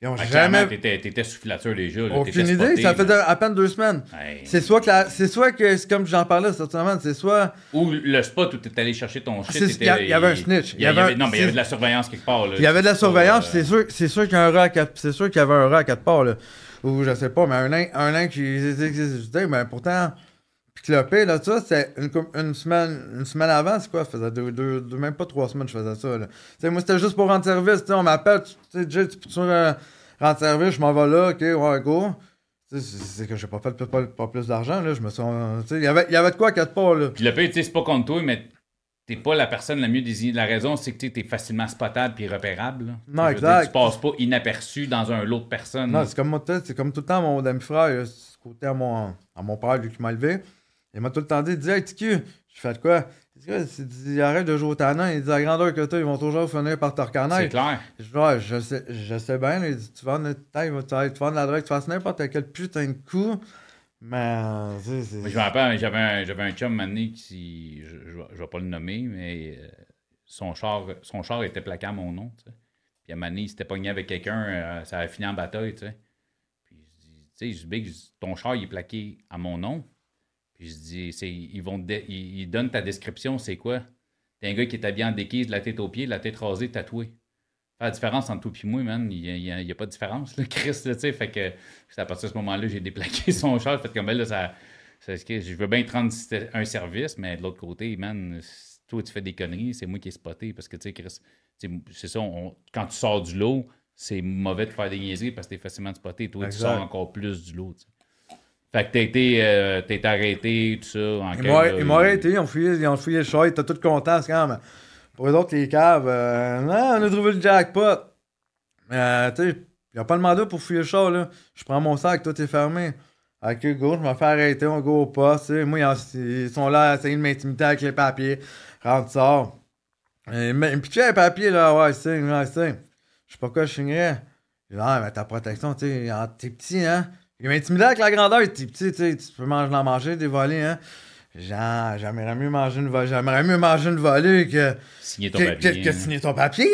Ils ont jamais. T'étais, t'étais sous déjà. Là, Aucune idée. spoté, ça fait de- à peine deux semaines. C'est soit que la- c'est soit que, c'est comme j'en parlais cette semaine, c'est soit. Ou le spot où t'es allé chercher ton shit. T'étais- il y y avait un snitch. Y avait, non, mais il y avait de la surveillance quelque part. Il y avait de la surveillance, Euh, c'est sûr, c'est sûr qu'il y a un rat à quatre, c'est sûr qu'il y avait un rat à quatre parts, là. Ou je sais pas, mais un nain, un nain qui, mais pourtant, puis le pire, là, ça, c'est une, une semaine, une semaine avant, c'est quoi, ça faisait deux, deux, deux- même pas trois semaines que je faisais ça, là. Tu sais, moi, c'était juste pour rendre service, tu sais, on m'appelle, tu sais, tu peux euh, rendre service, je m'en vais là, ok, ouais, go. C'est que j'ai pas fait pas, pas plus d'argent, là, je me suis, tu sais, il y avait, y avait de quoi à quatre parts, là. Puis le pire, tu sais, c'est pas contre toi, mais t'es pas la personne la mieux désignée. La raison, c'est que tu es facilement spotable puis repérable. là. Non, Je exact. dire, tu passes pas inaperçu dans un lot de personnes. Non, c'est comme, comme tout le temps mon demi-frère, côté à mon, à mon père, lui qui m'a élevé. Il m'a tout le temps dit, dit, hey, TQ, je fais de quoi? Il arrête de jouer au tannant. Il dit, la grandeur que t'as, ils vont toujours finir par te c'est reconnaître. clair. Je ouais, je sais, je sais bien. là. Il dit, tu vends, de- la drogue, tu fasses n'importe quel putain de coup. Mais, c'est. Moi, je me rappelle, j'avais un, j'avais un chum mané qui, je, je, vais- pas le nommer, mais euh, son, char, son char était plaqué à mon nom. Puis à un moment donné, il s'était pogné avec quelqu'un, euh, ça a fini en bataille. tu sais. Puis je dis, tu sais, je dis, Big, ton char il est plaqué à mon nom. Puis je dis, c'est, ils, vont ils, ils donnent ta description, c'est quoi? T'es un gars qui est habillé en déquise, de la tête aux pieds, la tête rasée, tatoué. Fait la différence entre toi et moi, man, il n'y a, pas de différence, là, Chris, tu sais. Fait que c'est à partir de ce moment-là, j'ai déplaqué son char. Fait comme ben là, ça. ça- je veux bien te rendre un service, mais de l'autre côté, man, toi, tu fais des conneries, c'est moi qui ai spoté. Parce que, tu sais, Chris, c'est ça, on- quand tu sors du lot, c'est mauvais de faire des niaiseries parce que t'es facilement spoté. Toi, Exact. tu sors encore plus du lot. Fait que t'as été, euh, été arrêté, tout ça. En Ils m'ont ils arrêté, ils ont fouillé, ils ont fouillé le char, ils étaient tous contents, c'est quand même. Pour eux autres, les caves, euh, non, on a trouvé le jackpot. Euh, tu sais, il n'y a pas de mandat pour fouiller le char, là. Je prends mon sac, tout est fermé. Ok, go, je me fais arrêter, on go au poste, tu sais. Moi, ils, ont- ils sont là à essayer de m'intimider avec les papiers. Rentre, sort. Et me pitcher les papiers, là, ouais, c'est, ouais, c'est. Je sais pas quoi je signerais. Dis, ah, mais ta protection, tu sais, t'es petit, hein. Il m'intimidait avec la grandeur, t'es petit, tu sais, tu peux manger, en manger, des volets, hein. Genre, j'aimerais mieux manger une volée, j'aimerais mieux manger une volée que, Signer ton que, papier. que- que hein. signer ton papier.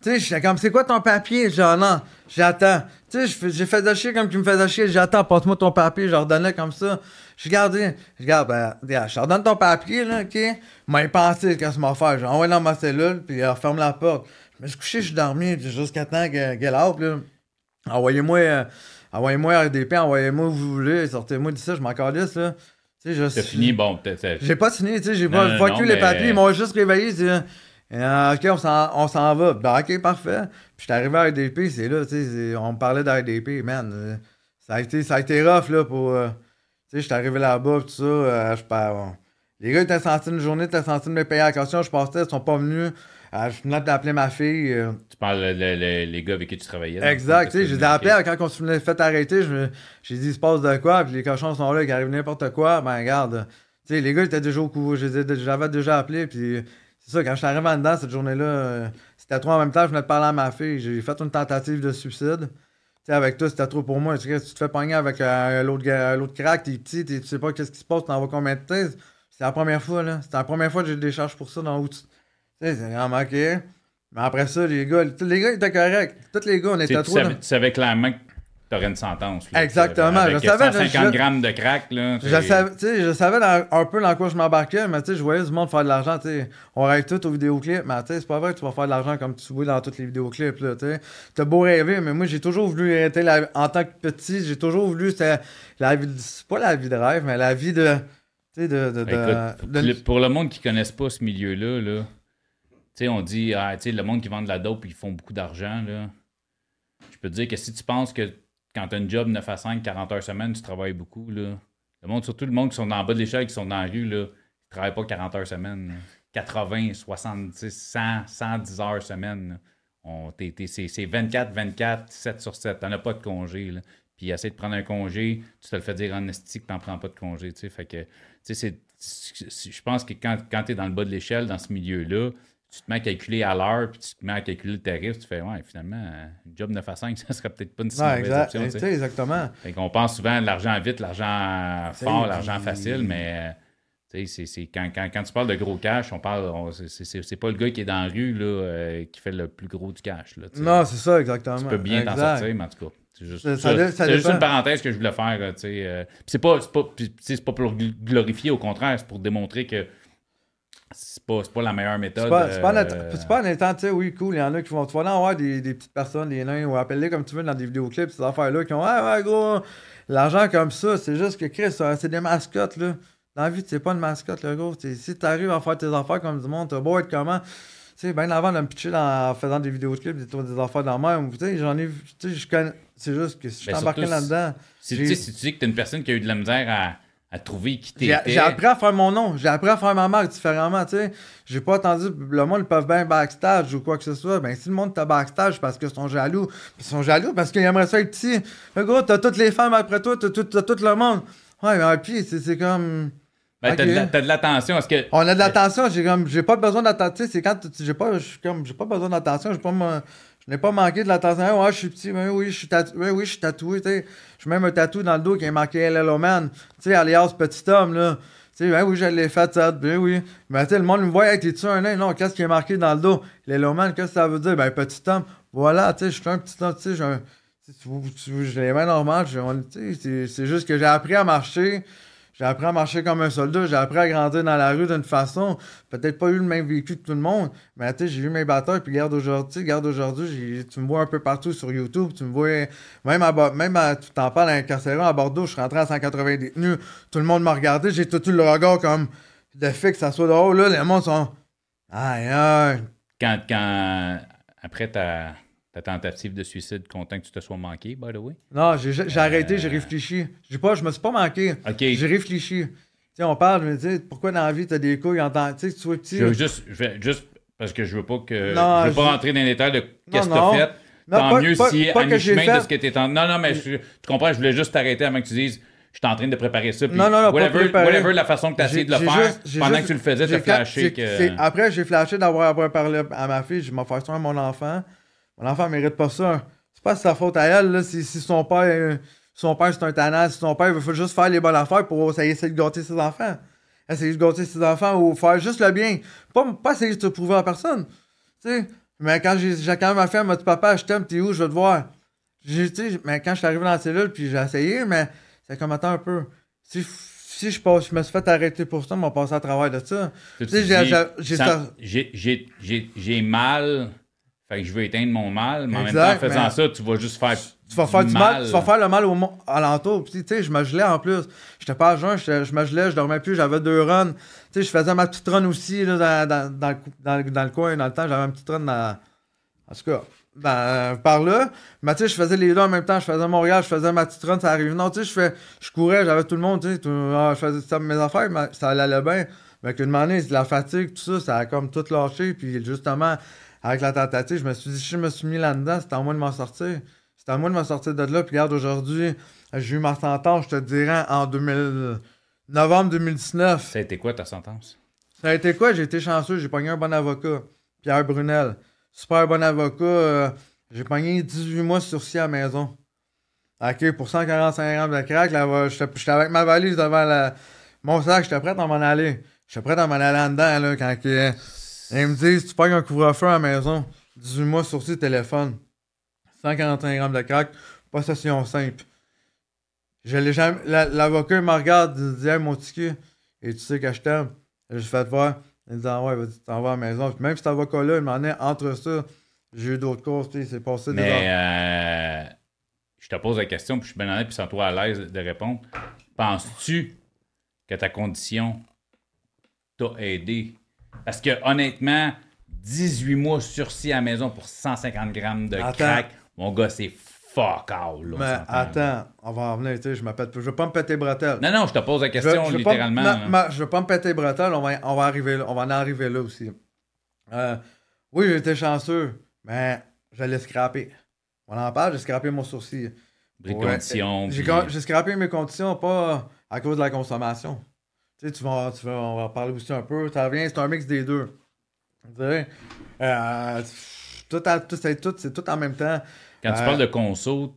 Tu sais, j'étais comme, c'est quoi ton papier? Genre, non, j'attends. Tu sais, j'ai fait de chier comme tu me faisais chier. J'attends, passe-moi ton papier. Je leur donnais comme ça. Je regardais, je regarde, ben, je ton papier, là, OK? M'a pensé qu'est-ce m'a fait. J'ai envoyé dans ma cellule, puis euh, ferme la porte. Je me suis couché, je suis dormi, puis jusqu'à temps que qu'elle là. Envoyez-moi, euh, envoyez-moi RDP, envoyez-moi où vous voulez, sortez-moi d'ici, je m'en calisse, là. Tu sais, je fini, bon, t'as- j'ai pas signé, tu sais, j'ai pas non, fuck non, you les mais- papiers, ils m'ont juste réveillé, c'est euh, ok, on s'en, va. Ben, ok, parfait. Puis j'étais arrivé à RDP, c'est là, tu sais, on me parlait d'RDP, man. ça, a été, ça a été rough, là, pour. euh, tu sais, j'étais arrivé là-bas, tout ça, euh, je pars. bon. Les gars étaient sentis une journée, étaient sentis de me payer la caution, je passais, ils sont pas venus. Euh, je venais d'appeler ma fille. euh, Tu parles le- le- les gars avec qui tu travaillais. Exact, tu sais, je les ai appelés quand on se venait fait arrêter, j'ai dit il se passe de quoi, puis les cochons sont là, il arrive n'importe quoi, ben regarde, tu sais, les gars étaient déjà au courant, j'avais déjà appelé, puis c'est ça, quand je suis arrivé en dedans cette journée-là, euh, c'était trop en même temps, je venais de parler à ma fille, j'ai fait une tentative de suicide. Tu sais, avec toi, c'était trop pour moi. Tu tu te fais pogner avec euh, l'autre gars- l'autre crack, t'es petit, tu sais pas qu'est-ce qui se passe, t'en vas combien de temps? C'était la première fois, là. C'était la première fois que j'ai des charges pour ça dans où tu sais, c'est vraiment ok. Mais après ça, les gars, tous les gars étaient corrects. Tous les gars, on Tu était tu trop. savais, dans- tu savais clairement que aurais une sentence. Exactement. je savais, 150 grammes de crack. Là, je, savais, je savais un peu dans quoi je m'embarquais, mais je voyais du monde faire de l'argent. On rêve tout aux vidéoclips, mais c'est pas vrai que tu vas faire de l'argent comme tu vois dans tous les vidéoclips. Tu as beau rêver, mais moi j'ai toujours voulu être en tant que petit, j'ai toujours voulu. La vie, c'est pas la vie de rêve, mais la vie de. De, de, pour le monde qui ne connaisse pas ce milieu-là, là, on dit, ah, le monde qui vend de la dope, ils font beaucoup d'argent. Je peux te dire que si tu penses que quand tu as un job 9 à 5, 40 heures semaine, tu travailles beaucoup. Là. Le monde, surtout le monde qui sont en bas de l'échelle, qui sont dans la rue, là, ils travaillent pas 40 heures semaine. 80, 70, 100, 110 heures semaine. c'est 24, 24, 7 sur 7. Tu n'en as pas de congé. Là. Puis essaie de prendre un congé, tu te le fais dire en esti que tu n'en prends pas de congé. Fait que, je pense que quand, quand tu es dans le bas de l'échelle, dans ce milieu-là, tu te mets à calculer à l'heure, puis tu te mets à calculer le tarif, tu fais, ouais, finalement, un job 9 à 5, ça serait peut-être pas une si ouais, mauvaise exact, option. Exactement. Fait on pense souvent à l'argent vite, l'argent fort, l'argent facile, mais c'est, quand, quand, quand, tu parles de gros cash, on parle, c'est, pas le gars qui est dans la rue là, euh, qui fait le plus gros du cash. Là, non, c'est ça, exactement. Tu peux bien t'en sortir, mais en tout cas. C'est juste, ça, juste une parenthèse que je voulais faire. Euh, c'est pas, pas, pas pour glorifier, au contraire, c'est pour démontrer que c'est pas, pas la meilleure méthode. C'est pas, pas, euh... pas en étant, tu sais, oui, cool, il y en a qui vont, tu vas en avoir des, des, petites personnes, des nains, ou appeler comme tu veux dans des vidéoclips, ces affaires-là, qui ont, ah ouais, gros, l'argent comme ça, c'est juste que Chris, c'est des mascottes, là. Dans la vie, c'est pas une mascotte, là, gros. si t'arrives à faire tes affaires comme du monde, t'as beau être comment. Tu sais, bien avant de me pitcher en faisant des vidéoclips, des, des affaires dans la même, tu sais, j'en ai tu sais, je connais. C'est juste que si je suis ben, embarqué là-dedans. Si, si tu dis que t'es une personne qui a eu de la misère à à trouver qui t'était. J'ai appris à faire mon nom. J'ai appris à faire ma marque différemment, tu sais. J'ai pas attendu. Le monde, ils peuvent bien backstage ou quoi que ce soit. Ben, si le monde t'a backstage parce qu'ils sont jaloux, ils sont jaloux parce qu'ils aimeraient ça être petit. Le gros, t'as toutes les femmes après toi, t'as tout, tout le monde. Ouais, mais puis, c'est comme. Ben, t'as de l'attention. Que... On a de l'attention. J'ai comme, j'ai pas besoin d'attention. C'est quand j'ai pas, comme, j'ai pas besoin d'attention. J'ai pas, je n'ai pas manqué de l'attention. Ouais, je suis petit. Ben oui, je suis oui, je suis tatoué. Je suis même un tatou dans le dos qui est marqué LLO Man. Tu sais, alias petit homme, là. Tu sais, ben oui, l'ai fait, ça. Ben oui. Mais sais, le monde me voit, hey, t'es-tu un nain? Non, qu'est-ce qui est marqué dans le dos? LLO Man, qu'est-ce que ça veut dire? Ben, petit homme. Voilà, tu sais, je suis un petit homme. Tu sais, j'ai les mains normales. C'est juste que j'ai appris à marcher. J'ai appris à marcher comme un soldat, j'ai appris à grandir dans la rue d'une façon. Peut-être pas eu le même vécu que tout le monde, mais tu sais, j'ai eu mes batailles, puis garde aujourd'hui, garde aujourd'hui, tu me vois un peu partout sur YouTube, tu me vois, même à, même à, tu t'en parles à à Bordeaux, je suis rentré à 180 détenus, tout le monde m'a regardé, j'ai tout le regard comme de fait que ça soit dehors, là, les monde sont, aïe, aïe. Quand, quand, après ta ta tentative de suicide, content que tu te sois manqué, by the way? Non, j'ai arrêté, j'ai euh, réfléchi. Je pas, je me suis pas manqué. J'ai réfléchi. Tu on parle, je me dis, pourquoi dans la vie, tu as des couilles en tu sais, tu sois petit. Je veux juste, juste parce que je veux pas que. Non, je veux pas rentrer dans les détails de qu'est-ce que tu as fait. Tant mieux si à mi-chemin de ce que tu es en. Non, non, mais tu comprends, je voulais juste t'arrêter avant que tu dises je suis en train de préparer ça. non, non, non, whatever, whatever la façon que tu as essayé de le faire, pendant que tu le faisais, tu as flashé. Que... Après, j'ai flashé d'avoir parlé à ma fille, je m'en fais ça à mon enfant. Mon enfant mérite pas ça. C'est pas sa faute à elle, là, si, son père. Euh, son père, c'est un tannant. Si son père, il faut juste faire les bonnes affaires pour essayer de gâter ses enfants. Essayer de gâter ses enfants ou faire juste le bien. Pas, pas essayer de se prouver à personne. Sais. Mais quand j'ai quand même fait, m'a dit Papa, je t'aime, t'es où, je veux te voir. mais quand je suis arrivé dans la cellule, puis j'ai essayé, mais c'est comme attends un peu. Si, si je, passe, je me suis fait arrêter pour ça, on m'a passé à travers de ça. J'ai mal fait que je veux éteindre mon mal, mais en même temps, en faisant ça, tu vas juste faire. Tu vas faire du, mal. Tu vas faire le mal au alentour. tu sais, je me gelais en plus. J'étais pas à jeun, je me gelais, je dormais plus, j'avais deux runs. Tu sais, je faisais ma petite run aussi là, dans, dans, dans, dans, le coin, dans le temps. J'avais une petite run dans. En tout cas, par là. Mais tu sais, je faisais les deux en même temps. Je faisais Montréal, je faisais ma petite run, ça arrive. Non, tu sais, je, fais, je courais, j'avais tout le monde, tu sais. Ah, je faisais ça, mes affaires, mais ça allait bien. Mais qu'une année, la fatigue, tout ça, ça a comme tout lâché. Puis justement, avec la tentative, je me suis dit, si je me suis mis là-dedans, c'était à moi de m'en sortir. C'était à moi de m'en sortir de là. Puis regarde, aujourd'hui, j'ai eu ma sentence, je te dirais, en 2000... novembre 2019. Ça a été quoi ta sentence? Ça a été quoi? J'ai été chanceux, j'ai pogné un bon avocat, Pierre Brunel. Super bon avocat. Euh, j'ai pogné 18 mois sursis à la maison. OK, pour 145 grammes de crack, j'étais avec ma valise devant la, mon sac, j'étais prêt à m'en aller. J'étais prêt à m'en aller là-dedans, là, quand... Et ils me disent, tu payes un couvre-feu à la maison, 18 mois sur téléphone, 141 grammes de crack possession simple. Je l'ai jamais. L'avocat me regarde, il dit Hey, mon ticket, et tu sais que je t'aime. J'ai fait voir. Il dit Ah ouais, vas-y, t'en vas à la maison. même cet avocat-là, il m'en est entre ça. J'ai eu d'autres courses, puis c'est passé des Mais euh, je te pose la question, puis je suis bien honnête, puis sans toi à l'aise de répondre. Penses-tu que ta condition t'a aidé? Parce que honnêtement, 18 mois sursis à la maison pour 150 grammes de crack, mon gars, c'est fuck all. Là, mais attends, on va en venir, tu sais, je m'appelle. Je veux pas me péter bretelles. Non, non, je te pose la question je, littéralement. Pas, je veux pas me péter bretelles, on va, on va, arriver là, on va en arriver là aussi. Euh, oui, j'ai été chanceux, mais j'allais scraper. On en parle, j'ai scrappé mon sourcil. Des conditions. J'ai scrappé mes conditions, pas à cause de la consommation. Tu sais, tu vas, tu vas, on va en parler aussi un peu. Ça revient, c'est un mix des deux. Tu euh, tout, c'est tout, tout en même temps. Quand tu parles de conso,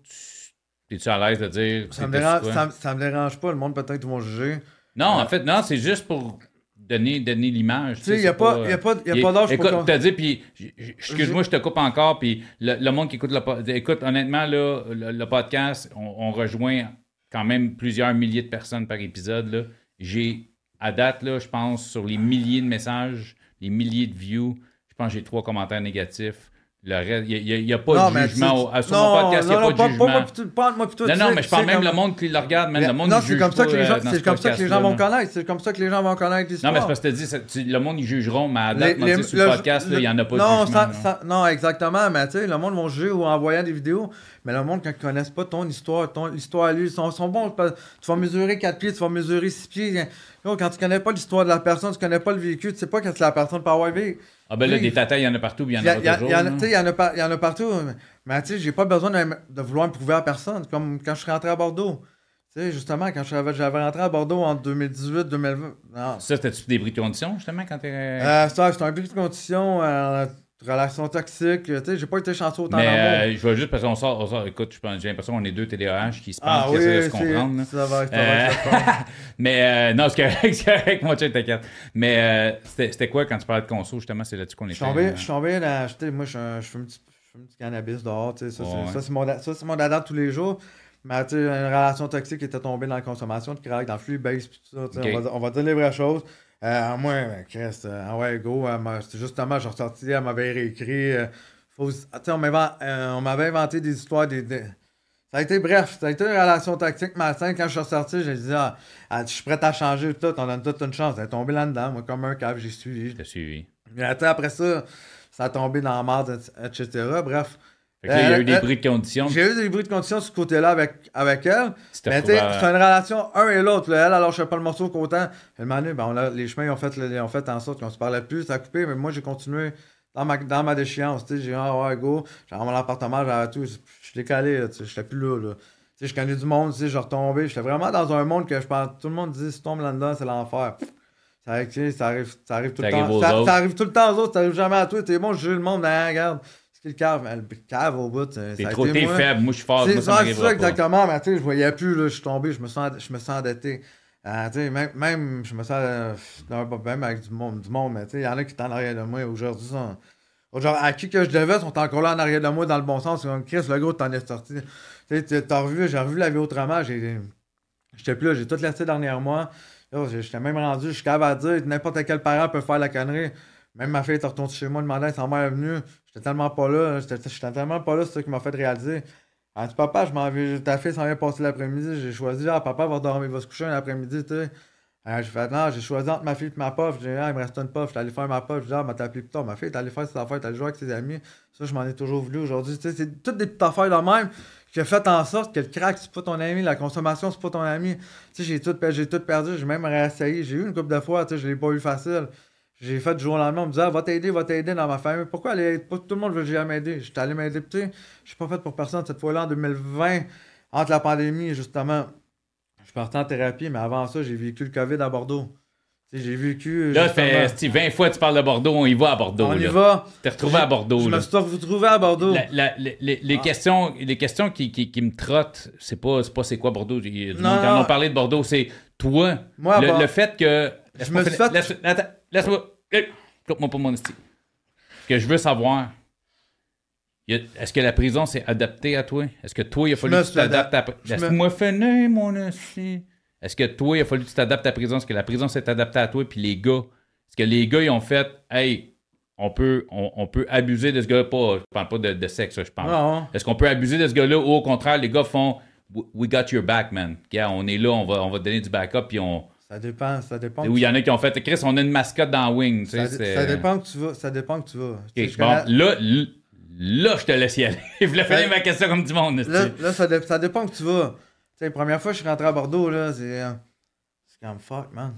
es-tu à l'aise de dire. Ça me, dérange, ça, me dérange pas, le monde peut-être vont juger. Non, en fait, non, c'est juste pour donner, donner l'image. Tu sais, il n'y a, pas, pas, pas d'âge pour... Écoute, dit, puis, excuse-moi, je te coupe encore, puis le, monde qui écoute le écoute, honnêtement, là, le, podcast, on, rejoint quand même plusieurs milliers de personnes par épisode. J'ai, à date, là, je pense, sur les milliers de messages, les milliers de views, je pense que j'ai trois commentaires négatifs. Il n'y a, pas de jugement. À, sur non, mon podcast, il n'y a pas de jugement. Pas, moi, plutôt, non, non, mais je parle même le monde qui le regarde, même le monde Non, c'est comme ça que les gens, c'est comme ça que les gens vont connaître. C'est comme ça que les gens vont connaître l'histoire. Non, mais c'est parce que tu dis, le monde, ils jugeront, mais à date, les, sur le podcast, il n'y en a pas de jugement. Non, exactement, mais tu sais, le monde va juger en voyant des vidéos. Mais le monde, quand ils ne connaissent pas ton histoire, ton histoire à lui, ils sont, sont bons. Tu vas mesurer 4 pieds, tu vas mesurer 6 pieds. Quand tu ne connais pas l'histoire de la personne, tu ne connais pas le véhicule, tu ne sais pas quand la personne peut avoir vécu. Ah ben là, des tatas, il y en a partout, il y en a, toujours. Il y, en a partout, mais tu sais, j'ai pas besoin de, vouloir me prouver à personne, comme quand je suis rentré à Bordeaux. Tu sais, justement, quand j'avais rentré à Bordeaux en 2018-2020. Ça, c'était-tu des bris de condition, justement, quand t'es... Euh, c'était un bris de condition... Euh, relation toxique. Tu sais, j'ai pas été chanceux autant Mais euh, je vois juste parce qu'on sort, on sort écoute, j'ai l'impression qu'on est deux TDAH qui se parlent, ah, qui oui, essaient de se comprendre. Ça va, ça euh, Mais euh, non, c'est correct, c'est correct, moi, tu t'inquiète. Mais euh, c'était quoi quand tu parlais de conso, justement, c'est là-dessus qu'on était. Je suis tombé dans. Moi, je fume du cannabis dehors, tu sais. Ça, c'est mon, mon dada tous les jours. Mais tu sais, une relation toxique qui était tombée dans la consommation de crack, dans le flux base, tout ça. On, va, on va dire les vraies choses. Euh, moi, Chris, euh, ah ouais, go. justement, j'ai ressorti, elle m'avait réécrit. Euh, faut, on m'avait inventé des histoires. Des, Ça a été bref, ça a été une relation tactique matin. Quand je suis ressorti, j'ai dit ah, ah, Je suis prêt à changer tout, on donne toute une chance. Elle est tombée là-dedans, moi, comme un cave, j'ai suivi. J'ai suivi. Mais après ça, ça a tombé dans la merde, etc. Bref il y a eu des euh, bruits de conditions. J'ai eu des bruits de conditions sur ce côté-là avec, avec elle. Mais tu c'est une relation un et l'autre. Elle, alors je fais pas le morceau qu'autant. Ben, les chemins ont fait, ont fait en sorte qu'on se parlait plus, ça a coupé, mais moi j'ai continué dans ma, dans ma déchéance. J'ai dit, ah ouais, go, j'ai mon appartement, j'avais tout. Je suis décalé, je n'étais plus là. là. je connais du monde, je suis retombé. J'étais vraiment dans un monde que je pense, tout le monde dit, si tu tombes là-dedans, c'est l'enfer. Ça arrive, ça arrive, ça arrive tout le temps. Ça, arrive tout le temps aux autres, ça arrive jamais à toi. T'es bon, je le monde, mais regarde le cave, le cave au bout. T'es trop t'es faible, moi je suis fort. C'est ça, ça exactement, mais tu sais, je voyais plus, là, je suis tombé, je me sens, je me sens endetté. Euh, tu sais, même, même, je me sens euh, même avec du monde, du monde mais tu sais, il y en a qui sont en arrière de moi aujourd'hui. Genre, à qui que je devais, sont encore là en arrière de moi dans le bon sens. Comme Chris, le gros, t'en es sorti. T'as revu, j'ai revu la vie autrement. J'étais plus là, j'ai tout laissé derrière moi. J'étais même rendu, je suis capable à dire, n'importe quel parent peut faire la connerie. Même ma fille est retournée chez moi, demandant sa mère est venue. J'étais tellement pas là. J'étais tellement pas là, c'est ça qui m'a fait réaliser. Elle dit, papa, je m'en vais, ta fille s'en vient passer l'après-midi. J'ai choisi, ah, papa va dormir, va se coucher l'après-midi, tu sais. j'ai fait, non, j'ai choisi entre ma fille et ma pof. J'ai dit, ah, il me reste une pof. Je suis allé faire ma pof. Je dit, ah, m'a appelé plus tard. Ma fille est allée faire ses affaires, allée jouer avec ses amis. Ça, je m'en ai toujours voulu aujourd'hui. Tu sais, c'est toutes des petites affaires de même qui ont fait en sorte que le crack, c'est pas ton ami, la consommation, c'est pas ton ami. Tu sais, j'ai tout, tout perdu. J'ai même réessayé. J'ai eu une couple de fois, tu sais, je l'ai pas eu facile. J'ai fait du jour au lendemain, on me disait, ah, va t'aider, va t'aider dans ma famille. Pourquoi aller, tout le monde veut jamais m'aider? J'étais allé m'aider, tu sais, je suis pas fait pour personne. Cette fois-là, en 2020, entre la pandémie, justement, je partais en thérapie, mais avant ça, j'ai vécu le COVID à Bordeaux. J'ai vécu. Là, fait, 20 fois tu parles de Bordeaux, on y va à Bordeaux. On y va. T'es retrouvé à Bordeaux. Je me suis retrouvé à Bordeaux. les, ah. questions, les questions qui, qui, qui me trottent, c'est pas c'est quoi Bordeaux. Quand on parlait de Bordeaux, c'est toi. Moi, le, le fait que. Je me suis fait. Laisse-moi. Coupe-moi pas mon style. Ce que je veux savoir, Est-ce que la prison s'est adaptée à toi? Est-ce que toi, il a fallu que tu t'adaptes à... Est-ce que moi, fais mon aussi? Est-ce que toi, il a fallu que tu t'adaptes à la prison? Est-ce que la prison s'est adaptée à toi? Puis les gars, est-ce que les gars, ils ont fait, hey, on peut, on, peut abuser de ce gars-là? Pas, je parle pas de, sexe, je parle. Est-ce qu'on peut abuser de ce gars-là? Ou au contraire, les gars font, we got your back, man. on est là, on va, on va te donner du backup, puis on ça dépend, ça dépend. Où il y en a qui ont fait Chris, on a une mascotte dans Wing. Ça, ça, dépend que tu vas. Ça dépend que tu vas. là, là, je te laisse y aller. je voulais finir ma question comme du monde. Là, là ça, ça, dépend que tu vas. Tu sais, la première fois que je suis rentré à Bordeaux, là, c'est. Euh, c'est comme fuck, man.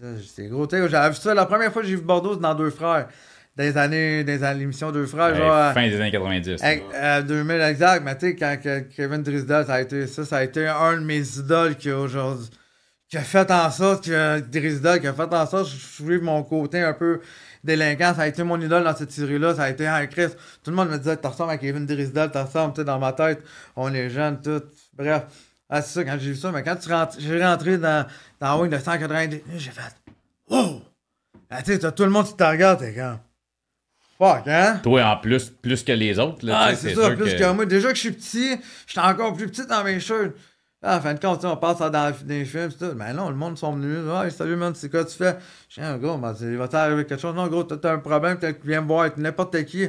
C'est gros. Tu sais, j'avais vu ça. La première fois que j'ai vu Bordeaux, c'est dans Deux Frères. Des années, des l'émission Deux Frères. genre, fin des années 90. À, 2000 exact. Mais tu sais, quand Kevin Drisdale, ça a été ça, ça a été un de mes idoles qui aujourd'hui qui a fait en sorte que Drisda, qui a fait en sorte que je suive mon côté un peu délinquant. Ça a été mon idole dans cette série-là. Ça a été un Chris. Tout le monde me disait T'as ressembles à Kevin Drisdale, t'as ressembles, dans ma tête. On est jeunes, tout. Bref. Ah, c'est ça, quand j'ai vu ça, mais quand tu rentres, j'ai rentré dans, dans wing de 190, j'ai fait Wow! Ah, tu sais, tout le monde qui te regarde, t'es comme Fuck, hein? Toi, en plus, plus que les autres. Là, ah, c'est ça, plus que... moi. Déjà que je suis petit, je suis encore plus petit dans mes cheveux. Ah, en fin de compte, on passe dans les films, tout. Mais non, le monde sont venus. Ah, salut, man, c'est quoi tu fais? Je dis, un gars, ben, il va t'arriver quelque chose. Non, gros, t'as un problème, tu viens me voir n'importe qui.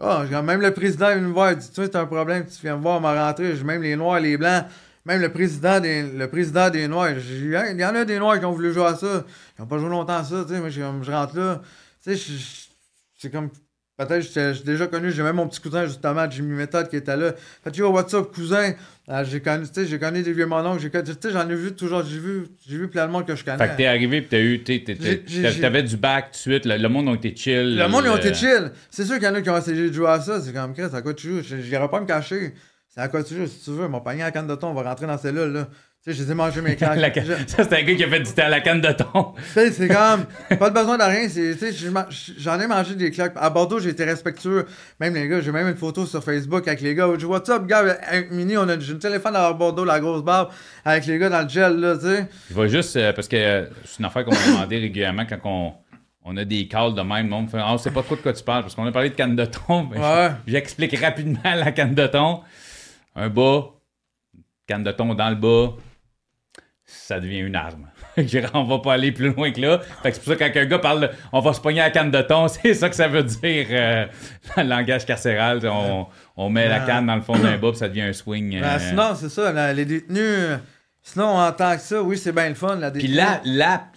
Ah, même le président vient me voir, il dit, tu t'as un problème, tu viens me voir, m'a rentré. Même les noirs, les blancs, même le président des, le président des noirs. il y en a des noirs qui ont voulu jouer à ça. Ils n'ont pas joué longtemps à ça, tu sais. Moi, je, rentre là. Tu sais, c'est comme Peut-être j'ai déjà connu, j'ai même mon petit cousin justement, Jimmy Method qui était là. Fait que what's up cousin? Ah, j'ai connu, j'ai connu des vieux mononcles, j'ai tu sais, j'en ai vu toujours, j'ai vu, j'ai vu plein de monde que je connais. Fait que t'es arrivé pis t'as eu, t'avais du bac tout de suite, le, monde a été chill. Le monde a été chill. C'est sûr qu'il y en a qui ont essayé de jouer à ça, c'est comme, Chris, à quoi tu joues? J'irai pas me cacher. C'est à quoi tu joues, si tu veux. Mon panier à canne de thon, on va rentrer dans celle-là, là. Tu sais, je les ai mangés mes claques. Ça, c'est un gars qui a fait du thé à la canne de thon. tu sais, c'est comme, pas de besoin de rien. Tu sais, j'en ai mangé des claques. À Bordeaux, j'ai été respectueux. Même les gars, j'ai même une photo sur Facebook avec les gars. Je What's up, gars? Mini, on a une téléphone à Bordeaux, la grosse barbe, avec les gars dans le gel, là, tu sais. Je vais juste, euh, parce que euh, c'est une affaire qu'on m'a demandé régulièrement quand on on a des calls de même. On fait, ah, sait pas trop de quoi tu parles, parce qu'on a parlé de canne de thon. Ouais. J'explique rapidement la canne de thon. Un bas, canne de thon dans le bas, ça devient une arme. on va pas aller plus loin que là. c'est pour ça que quand un gars parle on va se pogner à la canne de thon, c'est ça que ça veut dire euh, dans le langage carcéral. On, met la canne dans le fond d'un bas ça devient un swing. Ben, euh. sinon, c'est ça, les détenus. Sinon, en tant que ça, oui, c'est bien le fun. La Puis là, la,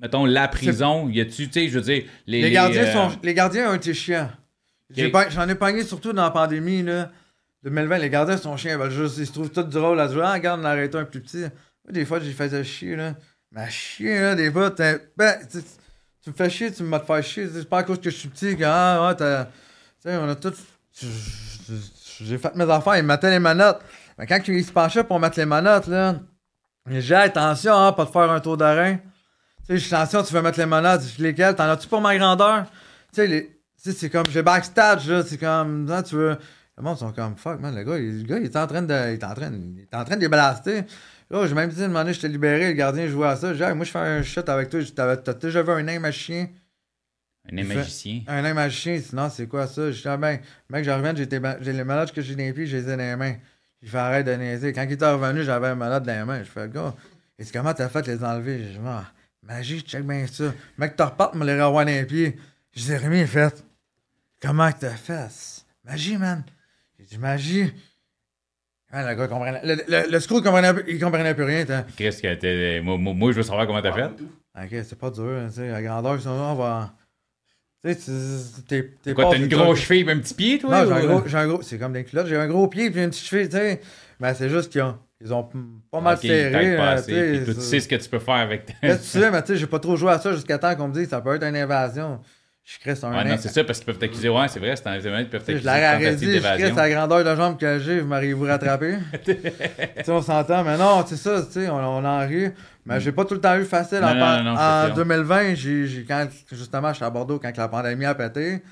mettons, la prison, y a-tu, tu sais, je veux dire. Les, gardiens, euh, sont, les gardiens ont été chiants. J'en ai, pogné surtout dans la pandémie, là. 2020, les gardiens sont chiants. ils se trouvent tout drôle à dire Ah, regarde, on a arrêté un plus petit. Des fois, j'ai fait chier, là. Mais chier, là, des fois, ben, tu, me fais chier, tu me faire chier. C'est pas à cause que je suis petit que, ah, ouais, t'as. Tu sais, on a tout. J'ai fait mes affaires, ils me mettaient les manottes. Mais quand ils se penchaient pour mettre les manottes, là, j'ai attention, hein, pas de faire un tour d'arrêt. Tu sais, attention, tu veux mettre les manottes, lesquelles T'en as-tu pour ma grandeur? Tu sais, les... c'est comme, j'ai backstage, là, c'est comme, hein, tu veux. Le monde sont comme, fuck, man, le gars, il, le gars, il est en train de. Il est en train, il est en train de les blaster. Oh, j'ai même dit, une je t'ai libéré, le gardien jouait à ça. J'ai moi, je fais un shot avec toi. T'as déjà vu un nain magicien? Un nain magicien? Un nain magicien, sinon, c'est quoi ça? Je dis, ah ben, mec, je reviens, j'ai les malades que j'ai dans les pieds, j'ai les ai dans les mains. Il fait arrête de niaiser. Quand il était revenu, j'avais un malade dans les mains. Je fais, gars, et comment t'as fait les enlever? Je dis, ah, magie, check bien ça. Mec, t'as repartes, me les revoir dans les pieds. Je dis, Rémi, il fait, comment t'as fait? Magie, man. J'ai dit, magie. Ah, le gars comprenait. Le, le, le screw, il comprenait, il comprenait plus rien. Qu'est-ce que t'es. Moi, moi, je veux savoir comment t'as fait. Ok, c'est pas dur. Hein, tu sais, la grandeur, on va. Tu sais, t'es. Quoi, t'as une grosse cheville et un petit pied, toi Non, j'ai un gros. J'ai un gros c'est comme des culottes. J'ai un gros pied et une petite cheville, tu sais. Mais c'est juste qu'ils ont. Ils ont pas mal okay, serré. Pas euh, tu sais ce que tu peux faire avec. tu sais, mais tu sais, j'ai pas trop joué à ça jusqu'à temps qu'on me dise que ça peut être une invasion. Je crée un. Ouais, non, c'est ça, parce qu'ils peuvent t'accuser. Ouais, c'est vrai, c'est un événement, ils peuvent t'accuser. Je l'aurais dit, je crée la grandeur de jambe que j'ai, vous m'arrivez vous rattraper. tu sais, on s'entend, mais non, c'est ça, tu sais, on, on en rit. Mais j'ai pas tout le temps eu facile. en, en 2020, j'ai, quand, justement, je suis à Bordeaux quand la pandémie a pété.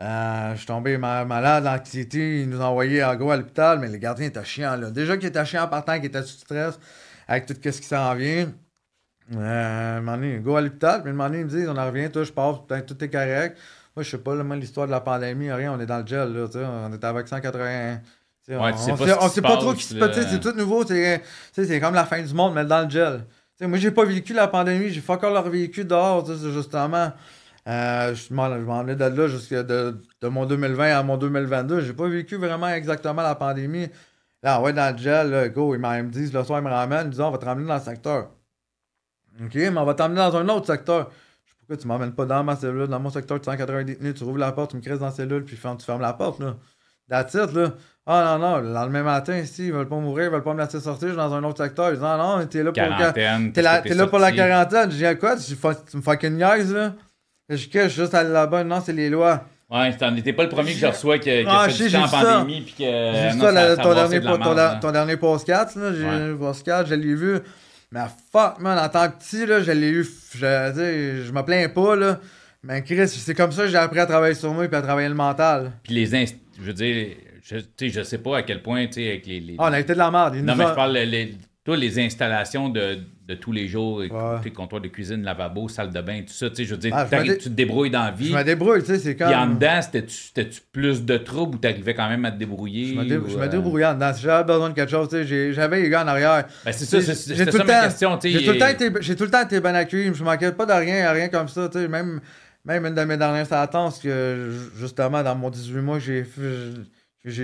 Euh, je suis tombé malade, l'anxiété, ils nous ont envoyé à go à l'hôpital, mais les gardiens étaient chiants. Là. Déjà qu'ils étaient chiants en partant, qu'ils étaient sous stress avec tout ce qui s'en vient. Euh, un moment donné, go à l'hôpital, puis un moment donné, ils me disent, on en revient, toi, je pars, tout est correct. Moi, je sais pas l'histoire de la pandémie, rien, on est dans le gel, là, tu sais, on est avec 180. on, ouais, sait, pas, on sait pas trop qui se passe, c'est tout nouveau, c'est comme la fin du monde, mais dans le gel. sais moi, j'ai pas vécu la pandémie, j'ai pas encore leur vécu dehors, justement. Euh, je m'en allais de là jusqu'à de, de, mon 2020 à mon 2022. J'ai pas vécu vraiment exactement la pandémie. Là, ouais, dans le gel, là, go, ils me disent, le soir, ils me ramènent, ils disent, on va te ramener dans le secteur. OK, mais on va t'emmener dans un autre secteur. Je sais pourquoi tu m'emmènes pas dans ma cellule, dans mon secteur de 190 minutes, tu rouvres la porte, tu me crises dans la cellule, puis tu fermes la porte, là. That's it, là. Ah non, non, le lendemain matin, ici, ils veulent pas mourir, ils veulent pas me laisser sortir, je suis dans un autre secteur. Ils disent, ah non, t'es là pour, quarantaine, t'es là, là pour la quarantaine. Je dis, quoi, tu, tu me fucking niaises, là? Je cache juste aller là-bas, non, c'est les lois. Ouais, t'es pas le premier que je reçois qui, a ah, fait du en pandémie. Puis que, j'ai vu ça, ton, dernier, ton, ton, dernier post 4, là, j'ai 4, je l'ai vu. Mais fuck, man, en tant que petit, là, je l'ai eu. Je, je me plains pas, là. Mais Chris, c'est comme ça que j'ai appris à travailler sur moi et à travailler le mental. Puis les inst... Je veux dire, je, je sais pas à quel point, tu sais, avec les, Ah, on a été de la merde. non, mais je parle, les, toi, les installations de, de tous les jours, ouais. comptoir de cuisine, lavabo, salle de bain, tout ça, tu sais, je veux dire, ah, tu te débrouilles dans la vie. Je me débrouille, tu sais, c'est comme... Puis en dedans, c'était-tu plus de troubles ou t'arrivais quand même à te débrouiller? Je me, ou, je me euh, débrouillais en dedans. Si j'avais besoin de quelque chose, tu sais, j'avais les gars en arrière. Ben c'est ça, c'est ça ma question, tu sais. J'ai tout, le temps été, tout le temps été bien accueilli, je manquais pas de rien, rien comme ça, tu sais, même... Même une de mes dernières sentences, que justement, dans mon 18 mois, j'ai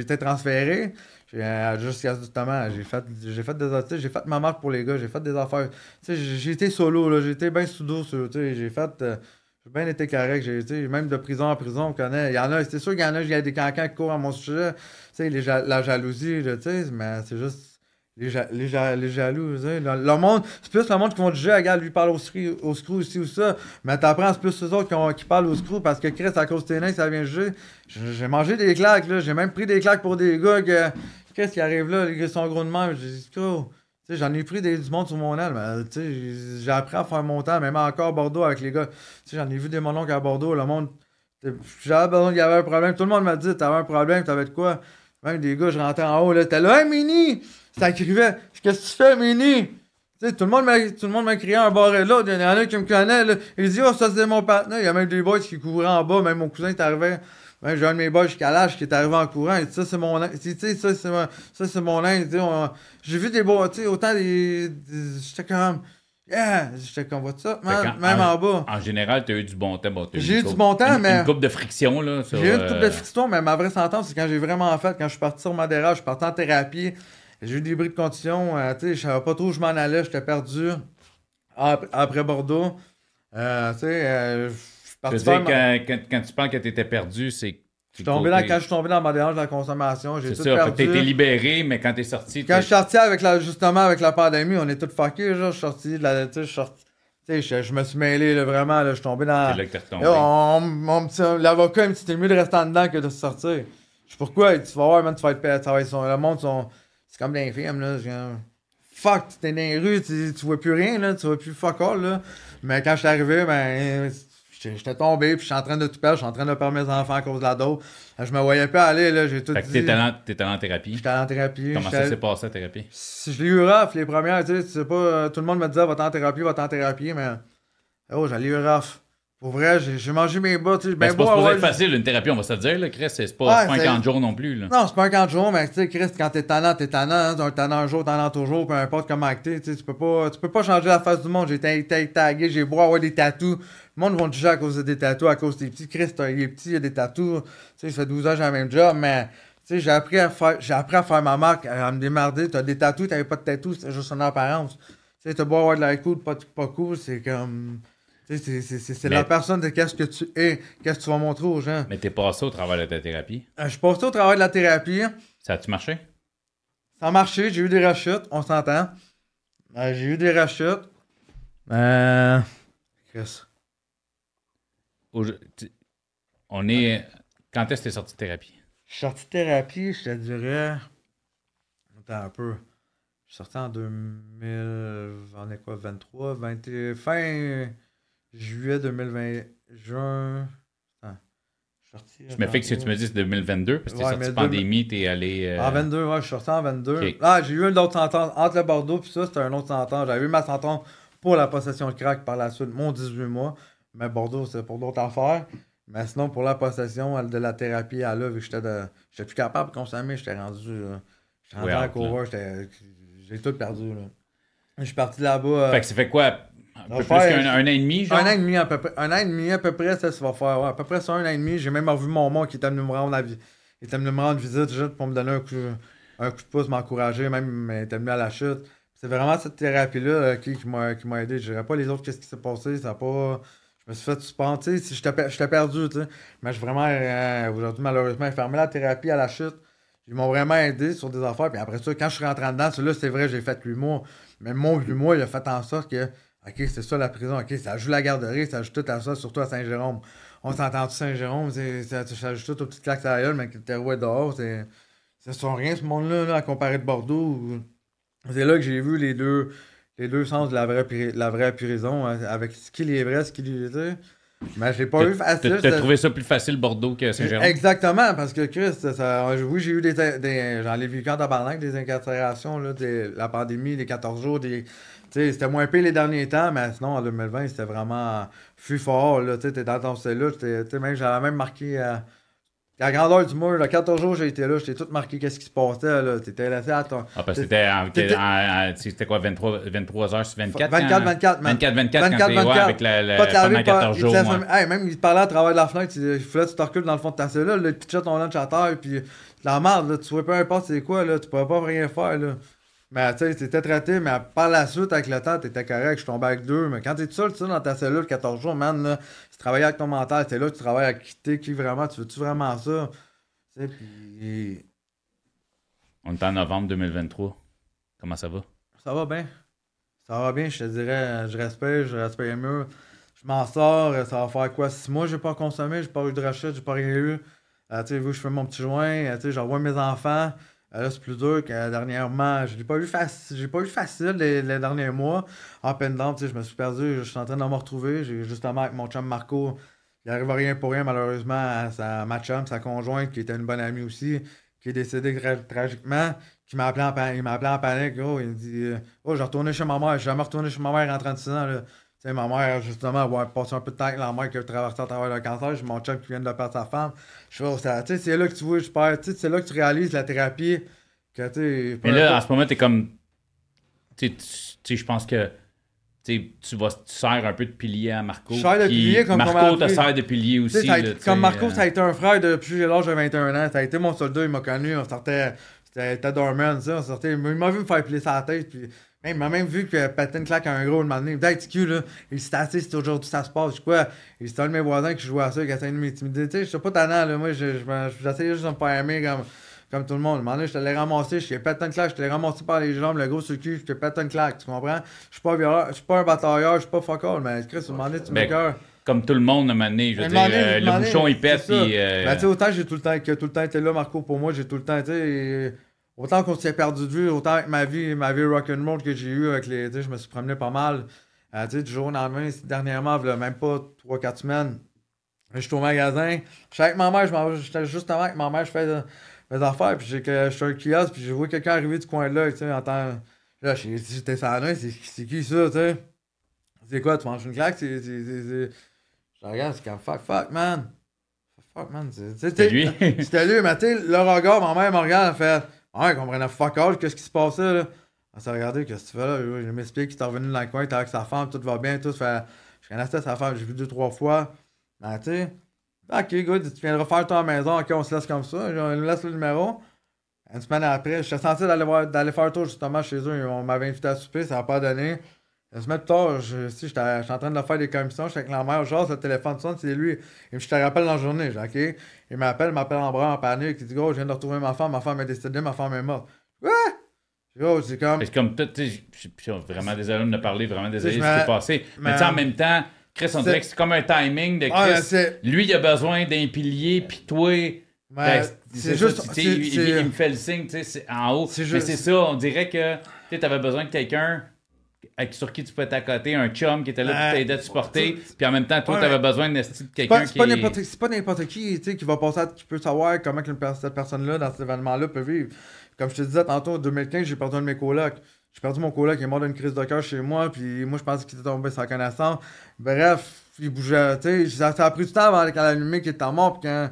été transféré. Euh, justement, j'ai fait, j'ai fait des j'ai fait ma marque pour les gars, j'ai fait des affaires. J'ai été solo, là, j'ai été bien sous dos, j'ai fait. Euh, j'ai bien été correct. J'ai même de prison en prison, on connaît. Il y en a, c'est sûr qu'il y en a, il y a des cancans qui courent à mon sujet. Les, la jalousie, mais c'est juste. Les, les, les, jaloux, le, monde, c'est plus le monde qui vont juger, regarde, lui parle au, screw, au screw ici ou ça, mais t'apprends, c'est plus ceux autres qui parlent au screw parce que Chris, à cause de tes nains, ça vient juger. J'ai mangé des claques, là, j'ai même pris des claques pour des gars que, Qu'est-ce qui arrive là? Les gars sont gros de même. J'ai dit, J'en ai pris des, du monde sur mon aile, mais j'ai appris à faire mon temps, même encore à Bordeaux avec les gars. J'en ai vu des mononcles à Bordeaux, le monde. J'avais besoin qu'il y avait un problème. Tout le monde m'a dit T'avais un problème, t'avais de quoi? Même des gars, je rentrais en haut, là, t'es là, hey Mini Ça Qu'est-ce que tu fais, Mini tout le monde m'a crié un bord et l'autre. Il y en a un qui me connaît. Là. Il dit Oh, ça c'est mon partenaire. Il y a même des boys qui couraient en bas. Même mon cousin est arrivé ben, j'ai un de mes boys jusqu'à l'âge qui est arrivé en courant. Et ça, c'est mon Tu sais, ça, c'est mon, ça, c'est mon J'ai vu des beaux, tu sais, autant des. j'étais comme. Yeah! J'étais comme, vois ça? Même, en, bas. En général, tu as eu du bon temps. j'ai eu du bon temps, mais. Une coupe de friction, là. J'ai eu une coupe de euh, friction, mais ma vraie sentence, c'est quand j'ai vraiment fait, quand je suis parti sur Madeira, je suis parti en thérapie. J'ai eu des bris de condition. Euh, tu sais, je savais pas trop où je m'en allais. J'étais perdu. Après, Bordeaux. Euh, tu sais, je veux dire, quand, quand, tu penses que tu étais perdu, c'est. Je tombé dans, quand je suis tombé dans ma dérange de la consommation, j'ai tout ça, perdu. Tu été libéré, mais quand tu es sorti. Quand je suis sorti avec la, justement avec la pandémie, on est tous fuckés. Je suis sorti de la. Je, sorti, je, je me suis mêlé là, vraiment. Là, je suis tombé dans. C'est là que t'es retombé. L'avocat, il me dit c'était mieux de rester en dedans que de sortir. Je sais pourquoi? Tu vas voir, man, tu vas être ça va être, Le monde, c'est comme dans les films. Là, fuck, tu es dans les rues, tu, tu vois plus rien, là, tu vois plus fuck all. Là. Mais quand je suis arrivé, ben J'étais tombé, puis je suis en train de tout perdre, je suis en train de perdre mes enfants à cause de la dope. Je me voyais pas aller, là, j'ai tout fait dit. T'étais en thérapie? J'étais en thérapie. Comment ça s'est passé, la thérapie? Je l'ai eu rough, les premières, tu sais, sais pas, euh, tout le monde me disait, va en thérapie, va en thérapie, mais, oh, j'allais eu rough. Pour vrai, j'ai mangé mes bas. Ben, c'est pas supposé être facile, une thérapie, on va se dire, là, Chris. C'est pas, un 40 jours non plus. Là. Non, c'est pas un 40 jours, mais tu sais, Chris, quand t'es tannant, t'es tannant. Hein, un tannant un jour, tannant toujours, peu importe comment t'es. Tu peux pas, tu peux pas changer la face du monde. J'ai été tagué, j'ai beau avoir des tatous. Le monde va te juger à cause de des tatous, à cause des petits. Chris, il est petit, il a des tatous. Tu sais, ça fait 12 ans j'ai le même job, mais. Tu sais, j'ai appris à faire, j'ai appris à faire ma marque, à me démarder. T'as des tatous, t'avais pas de tatous, c'est juste une apparence. Tu sais, t'as beau avoir de la cool, pas, pas cool, c'est comme. C'est la personne de qu'est-ce que tu es, qu'est-ce que tu vas montrer aux gens. Mais t'es passé au travers de ta thérapie? Euh, je suis passé au travers de la thérapie. Ça a-tu marché? Ça a marché, j'ai eu des rachutes, on s'entend. Euh, j'ai eu des rachutes. Euh. Qu'est-ce? On est. Quand est-ce que t'es sorti de thérapie? Je suis sorti de thérapie, je te dirais. Attends un peu. Je suis sorti en 2000. On est quoi, 23, 20, fin juillet 2020, juin. je me fais que si tu me dis c'est 2022, parce que t'es sorti pandémie, t'es allé. Euh... En 22, ouais, je suis sorti en 22. Ah, j'ai eu une autre sentence entre le Bordeaux puis ça, c'était un autre sentence. J'avais eu ma sentence pour la possession de crack par la suite, mon 18 mois. Mais Bordeaux, c'est pour d'autres affaires. Mais sinon, pour la possession de la thérapie à que j'étais de... j'étais plus capable de consommer, j'étais rendu. J'étais rendu à coureur, j'ai tout perdu. Là. Je suis parti là-bas. Euh, fait que ça fait quoi? Un peu plus qu'un an et demi, genre? Un an et demi à peu près. Un an et demi à peu près, ça, ça va faire. Ouais, à peu près ça, un an et demi. J'ai même revu mon mort qui était venu me rendre, il était venu me rendre visite juste pour me donner un coup, un coup de pouce, m'encourager, même il était venu à la chute. C'est vraiment cette thérapie-là euh, qui, qui m'a aidé. Je dirais pas les autres, qu'est-ce qui s'est passé, ça pas. Je me suis fait suspendre, tu sais, j'étais perdu, tu sais. Mais je vraiment, euh, aujourd'hui, malheureusement, fermé la thérapie à la chute. Ils m'ont vraiment aidé sur des affaires. Puis après ça, quand je suis rentré dedans, là, c'est vrai, j'ai fait mois. Mais mon huit mois, il a fait en sorte que, OK, c'est ça la prison. OK, ça joue la garderie, ça joue tout à ça, surtout à Saint-Jérôme. On s'entend tout Saint-Jérôme, ça, ça joue tout aux petites claques à la gueule, mais que le terreau est dehors. C'est, ça sont rien, ce monde-là, à comparer de Bordeaux. C'est là que j'ai vu les deux, les deux sens de la vraie, la vraie prison, hein, avec ce qu'il est vrai, ce qu'il est. Mais j'ai pas eu facile. T'as trouvé ça plus facile Bordeaux que Saint-Jérôme? Exactement, parce que Chris, ça, oui, j'ai eu des. des J'en ai vu quand tabarnak, des incarcérations, là, la pandémie, les 14 jours, des. C'était moins pire les derniers temps, mais sinon, en 2020, c'était vraiment fut fort. Tu étais dans ton cellule, j'avais même marqué. Euh, la grandeur du mur, là, 14 jours, j'ai été là, j'étais tout marqué qu'est-ce qui se passait. Là. T'étais laissé à ton. Ah, parce que c'était, c'était quoi, 23, 23 heures sur 24 24, 24, 24, 24, 24, quand 24. avec la, la, pendant 14 jours. Hey, même, il parlait à travers la fenêtre, il fallait que tu te recules dans le fond de ta cellule, là, tu ton lunch à terre, puis la merde, là, tu vois peu importe c'est quoi, là, tu pourrais pas rien faire. Là. Mais tu sais, t'étais traité, mais par la suite, avec le temps, t'étais correct, je tombais avec deux. Mais quand t'es tout seul, tu sais, dans ta cellule 14 jours, man, là, tu travailles avec ton mental, t'es là, tu travailles à quitter qui vraiment, tu veux-tu vraiment ça? Tu sais, puis. On est en novembre 2023. Comment ça va? Ça va bien. Ça va bien, je te dirais, je respecte, je respecte mieux. Je m'en sors, ça va faire quoi? Si moi, j'ai pas consommé, j'ai pas eu de rachat, j'ai pas rien eu. Euh, tu sais, vu je fais mon petit joint, euh, tu sais, j'envoie mes enfants. Euh, là, c'est plus dur que dernièrement. Je l'ai pas eu facile. Pas eu facile les, derniers mois. En peine down, je me suis perdu. Je suis en train de me retrouver. J'ai justement avec mon chum Marco. Il arrive à rien pour rien, malheureusement, sa, ma chum, sa conjointe, qui était une bonne amie aussi, qui est décédée tragiquement, qui m'a appelé en panique. Il m'a appelé en panique. Oh, il dit Oh, j'ai retourné chez ma mère. J'ai jamais retourné chez ma mère en 36 ans. Là. Sais, ma mère, justement, avoir passé un peu de temps avec la mère qui a traversé à travers le cancer. J'ai mon chum qui vient de perdre sa femme. Je sais, c'est là que tu vois, je perds, c'est là que tu réalises la thérapie. Que, Mais là, en ce moment, t'es comme. Tu sais, je pense que. tu vas tu sers un peu de pilier à Marco. Je sers de pilier comme Marco te sert de pilier aussi. comme Marco, ça a été un frère depuis l'âge de 21 ans. Ça a été mon soldat, il m'a connu. On sortait. C'était Dorman, ça. On sortait. Il m'a vu me faire plier sa tête. Puis il m'a même vu que Patton claque un gros le matin. Peut-être que là, il s'est assis, c'est aujourd'hui ça se passe. Je quoi? Il c'était un de mes voisins qui jouait à ça, qui essayait de m'intimider. Tu sais, je suis pas tannant, là. Moi, j'essayais juste de me faire aimer comme, comme tout le monde. Un je te l'ai ramassé, je suis Patton claque, je te l'ai ramassé par les jambes, le gros sur le cul, je pète une claque. Tu comprends? Je suis pas un je suis pas un batailleur, je suis pas fuck all, mais Chris, un moment donné, tu me comme tout le monde a mené, je veux dire, euh, le bouchon il pète. Puis, euh... ben, tu sais, autant j'ai tout le temps que tout le temps été là, Marco, pour moi, j'ai tout le temps été. Autant qu'on s'est perdu de vue, autant avec ma vie, ma vie rock'n'roll que j'ai eu avec les. je me suis promené pas mal. Euh, du jour au lendemain, dernièrement, même pas 3-4 semaines, je suis au magasin. Je suis avec ma mère, j'étais justement avec ma mère, je fais euh, mes affaires, puis je suis un kiosque, puis je vois quelqu'un arriver du coin là, tu sais, en temps. Là, j'étais ça c'est qui ça, tu sais? C'est quoi, tu manges une claque? C'est. Je regarde, c'est comme fuck, fuck, man. Fuck, man. C'était lui. C'était lui, mais tu sais, le regard, ma mère me regarde, elle fait. Ouais, comprenait fuck all, qu'est-ce qui se passait, là? On s'est regardé, qu'est-ce que tu fais là? Je m'explique qu'il est revenu dans le coin, t'es avec sa femme, tout va bien, tout. Fait, je connaissais sa femme, j'ai vu deux, trois fois. Ben, tu sais, ok, good, tu viendras faire la maison, ok, on se laisse comme ça. On laisse le numéro. Une semaine après, j'étais censé d'aller, d'aller faire un tour justement chez eux. On m'avait invité à souper, ça n'a pas donné. Une semaine plus tard, je, si, j'étais, en train de faire des commissions, j'étais avec la mère, genre, le téléphone sonne, c'est lui. Et je te rappelle dans la journée, j'ai ok? Il m'appelle, il m'appelle en bras, en panique. Il dit, gros, je viens de retrouver ma femme, ma femme est décédée, ma femme est morte. Ouais! Gros, c'est comme. C'est comme tout, je suis vraiment désolé de ne parler, vraiment désolé de ce qui s'est passé. Mais, tu en même temps, Chris, on dirait que c'est comme un timing de ah, Chris. lui, il a besoin d'un pilier, puis toi. Ben, c'est juste. il, il, me fait le signe, tu sais, en haut. Mais c'est ça, on dirait que tu avais besoin de quelqu'un sur qui tu peux être à côté, un chum qui était là pour t'aider à te supporter, puis en même temps, toi, tu avais besoin de quelqu'un qui. C'est pas n'importe qui qui va passer qui peut savoir comment cette personne-là, dans cet événement-là, peut vivre. Comme je te disais tantôt, en 2015, j'ai perdu un de mes colocs. J'ai perdu mon coloc, qui est mort d'une crise de cœur chez moi, puis moi, je pensais qu'il était tombé sans connaissance. Bref, il bougeait, tu sais, ça, a pris du temps avant quand la lumière qui était mort, puis quand,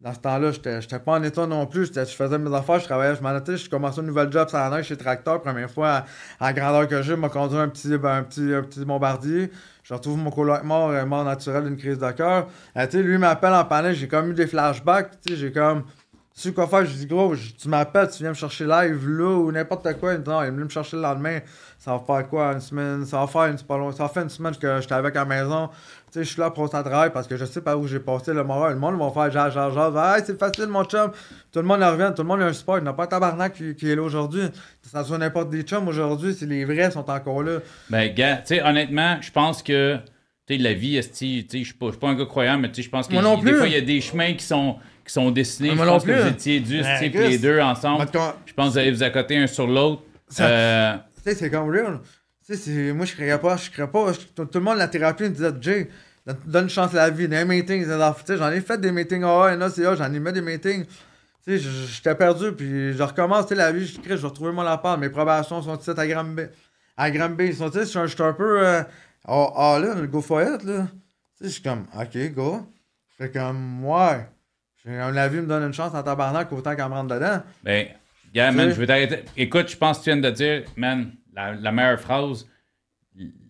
dans ce temps-là, j'étais pas en état non plus, je faisais mes affaires, je travaillais, je m'en je commençais un nouvel job ça en chez Tracteur, première fois, à, grandeur que j'ai, m'a conduit un petit, ben, un petit, un petit bombardier, je retrouve mon coloc mort, euh, mort naturel d'une crise de cœur, euh, tu sais, lui m'appelle en panique, j'ai comme eu des flashbacks, tu sais, j'ai comme... Tu quoi faire? Je dis, gros, tu m'appelles, tu viens me chercher live là ou n'importe quoi. Il me dit, non, il est venu me chercher le lendemain. Ça va faire quoi? Une semaine? Ça va faire une, pas long, ça va faire une semaine que j'étais avec à la maison. Tu sais, je suis là pour ça travail parce que je sais pas où j'ai passé le moral. Le monde va faire genre, genre, genre. Ah, c'est facile, mon chum. Tout le monde revient, tout le monde a un support. Il n'y a pas un tabarnak qui, est là aujourd'hui. Ça soit n'importe des chums aujourd'hui, si les vrais sont encore là. Ben, gars, tu sais, honnêtement, je pense que. Tu sais, la vie, je suis pas, pas un gars croyant, mais tu sais, je pense que des fois, il y a des chemins qui sont qui sont dessinés. je pense que vous étiez dû les deux ensemble. Je pense que vous allez vous accoter un sur l'autre. Euh... Tu sais, c'est comme real. moi, je ne pas. Je pas. tout, le monde, la thérapie, me disait, Jay, donne une chance à la vie. Les meetings, j'en ai fait des meetings là, c'est j'en ai mis des meetings. Tu sais, j'étais perdu, puis je recommence, tu la vie, je crée, je vais retrouver mon appart. Mes probations sont ici à Granby. À Granby, ils sont, je suis un peu. Euh, ah, là, le go for it, là. Tu sais, je suis comme, ok, go. Je fais comme, ouais. La vie me donne une chance en tabarnak autant qu'elle me rentre dedans. Ben, yeah, man, je veux t'arrêter. Écoute, je pense que tu viens de dire, man, la, meilleure phrase,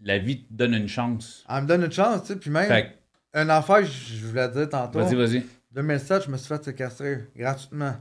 la vie te donne une chance. Elle me donne une chance, tu sais, puis même, fait... une affaire, je voulais dire tantôt. Vas-y, vas-y. 2007, je me suis fait séquestrer gratuitement.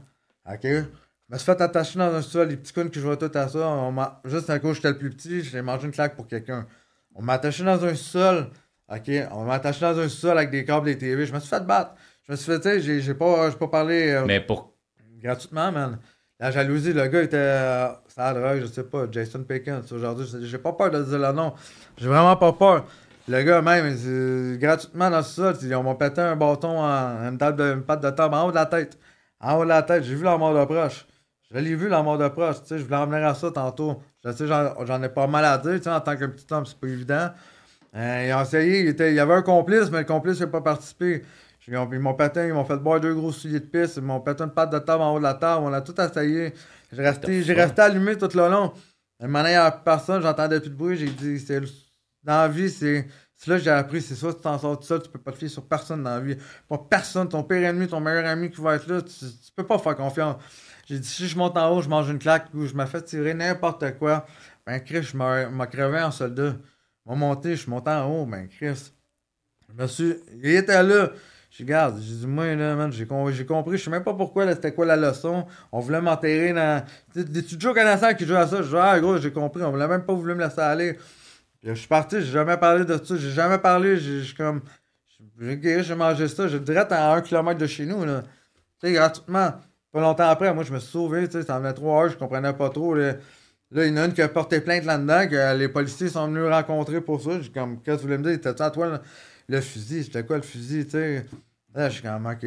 OK? Je me suis fait attacher dans un sol, les petits cons qui jouaient tout à ça. Juste à cause j'étais le plus petit, j'ai mangé une claque pour quelqu'un. On m'a attaché dans un sol. OK? On m'a attaché dans un sol avec des câbles et TV. Je me suis fait battre. Je me suis fait, tu sais, j'ai pas, pas parlé. Euh, mais pour. Gratuitement, man. La jalousie, le gars était. Euh, ça drogue, je sais pas, Jason Pickens. Aujourd'hui, j'ai pas peur de dire le nom. J'ai vraiment pas peur. Le gars, même, gratuitement dans sol, ils m'ont pété un bâton en une, table de, une patte de table en haut de la tête. En haut de la tête, j'ai vu la mort de proche. Je l'ai vu la mort de proche, tu sais, je voulais revenir à ça tantôt. Je sais, j'en ai pas mal à dire, tu sais, en tant que petit homme, c'est pas évident. Euh, ils ont essayé, il, était, il y avait un complice, mais le complice n'a pas participé. Ils m'ont pété, ils m'ont fait boire deux gros souliers de piste, ils m'ont pété une patte de table en haut de la table, on a tout essayé. J'ai resté, j'ai resté allumé tout le long. Il m'en a personne, j'entendais plus de bruit, j'ai dit, c'est, dans la vie, c'est, c'est là que j'ai appris, c'est ça, tu t'en sors tout seul, tu peux pas te fier sur personne dans la vie. Pas personne, ton pire ennemi, ton meilleur ami qui va être là, tu, tu peux pas faire confiance. J'ai dit, si je monte en haut, je mange une claque ou je me fais tirer n'importe quoi, ben Chris, je m'a crevé en soldat. Je monté, je suis monté en haut, ben Chris. Je me suis. Il était là. Je regarde, j'ai dit, moi, là, man, j'ai, compris, je sais même pas pourquoi, c'était quoi la leçon. On voulait m'enterrer dans. Des toujours connaissant qui joue à ça? Je dis, ah, gros, j'ai compris, on voulait même pas voulu me laisser aller. je suis parti, j'ai jamais parlé de ça, j'ai jamais parlé, j'ai comme. J'ai j'ai mangé ça, je dirais à un kilomètre de chez nous, là. Tu sais, gratuitement. Pas longtemps après, moi, je me suis sauvé, tu sais, ça venait trois heures, je comprenais pas trop. Là. il y en a une qui a porté plainte là-dedans, que les policiers sont venus rencontrer pour ça. J'ai comme, qu'est-ce que tu voulais me dire? T'as-tu à toi le, fusil? C'était quoi le fusil, tu sais? Là, je suis comme, OK.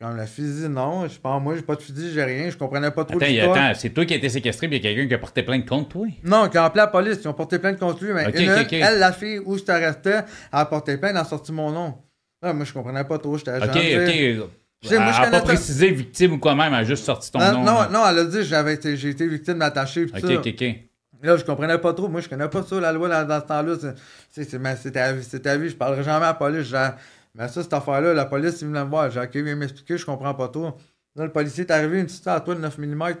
Comme la fusil, non. Je pense, moi, j'ai pas de fusil, j'ai rien. Je comprenais pas trop Attends, attends c'est toi qui as été séquestré, puis il y a quelqu'un qui a porté plainte contre toi? Non, qui a appelé la police. Ils ont porté plainte contre lui. Mais elle, la fille où je t'arrestais, elle a porté plainte, elle a sorti mon nom. Là, moi, je comprenais pas trop. J'étais. OK, OK. Elle n'a pas précisé victime ou quoi même, elle a juste sorti ton nom. Non, non, elle a dit que j'ai été victime d'attacher. OK, OK, OK. Là, je comprenais pas trop. Moi, je connais pas ça, la loi, dans, ce temps-là. C'est ta vie. Je parlerai jamais à la police. Mais ça, cette affaire-là, la police, il venait me voir. J'ai OK, viens m'expliquer, je comprends pas tout. Là, le policier est arrivé, il me dit à toi le 9 mm.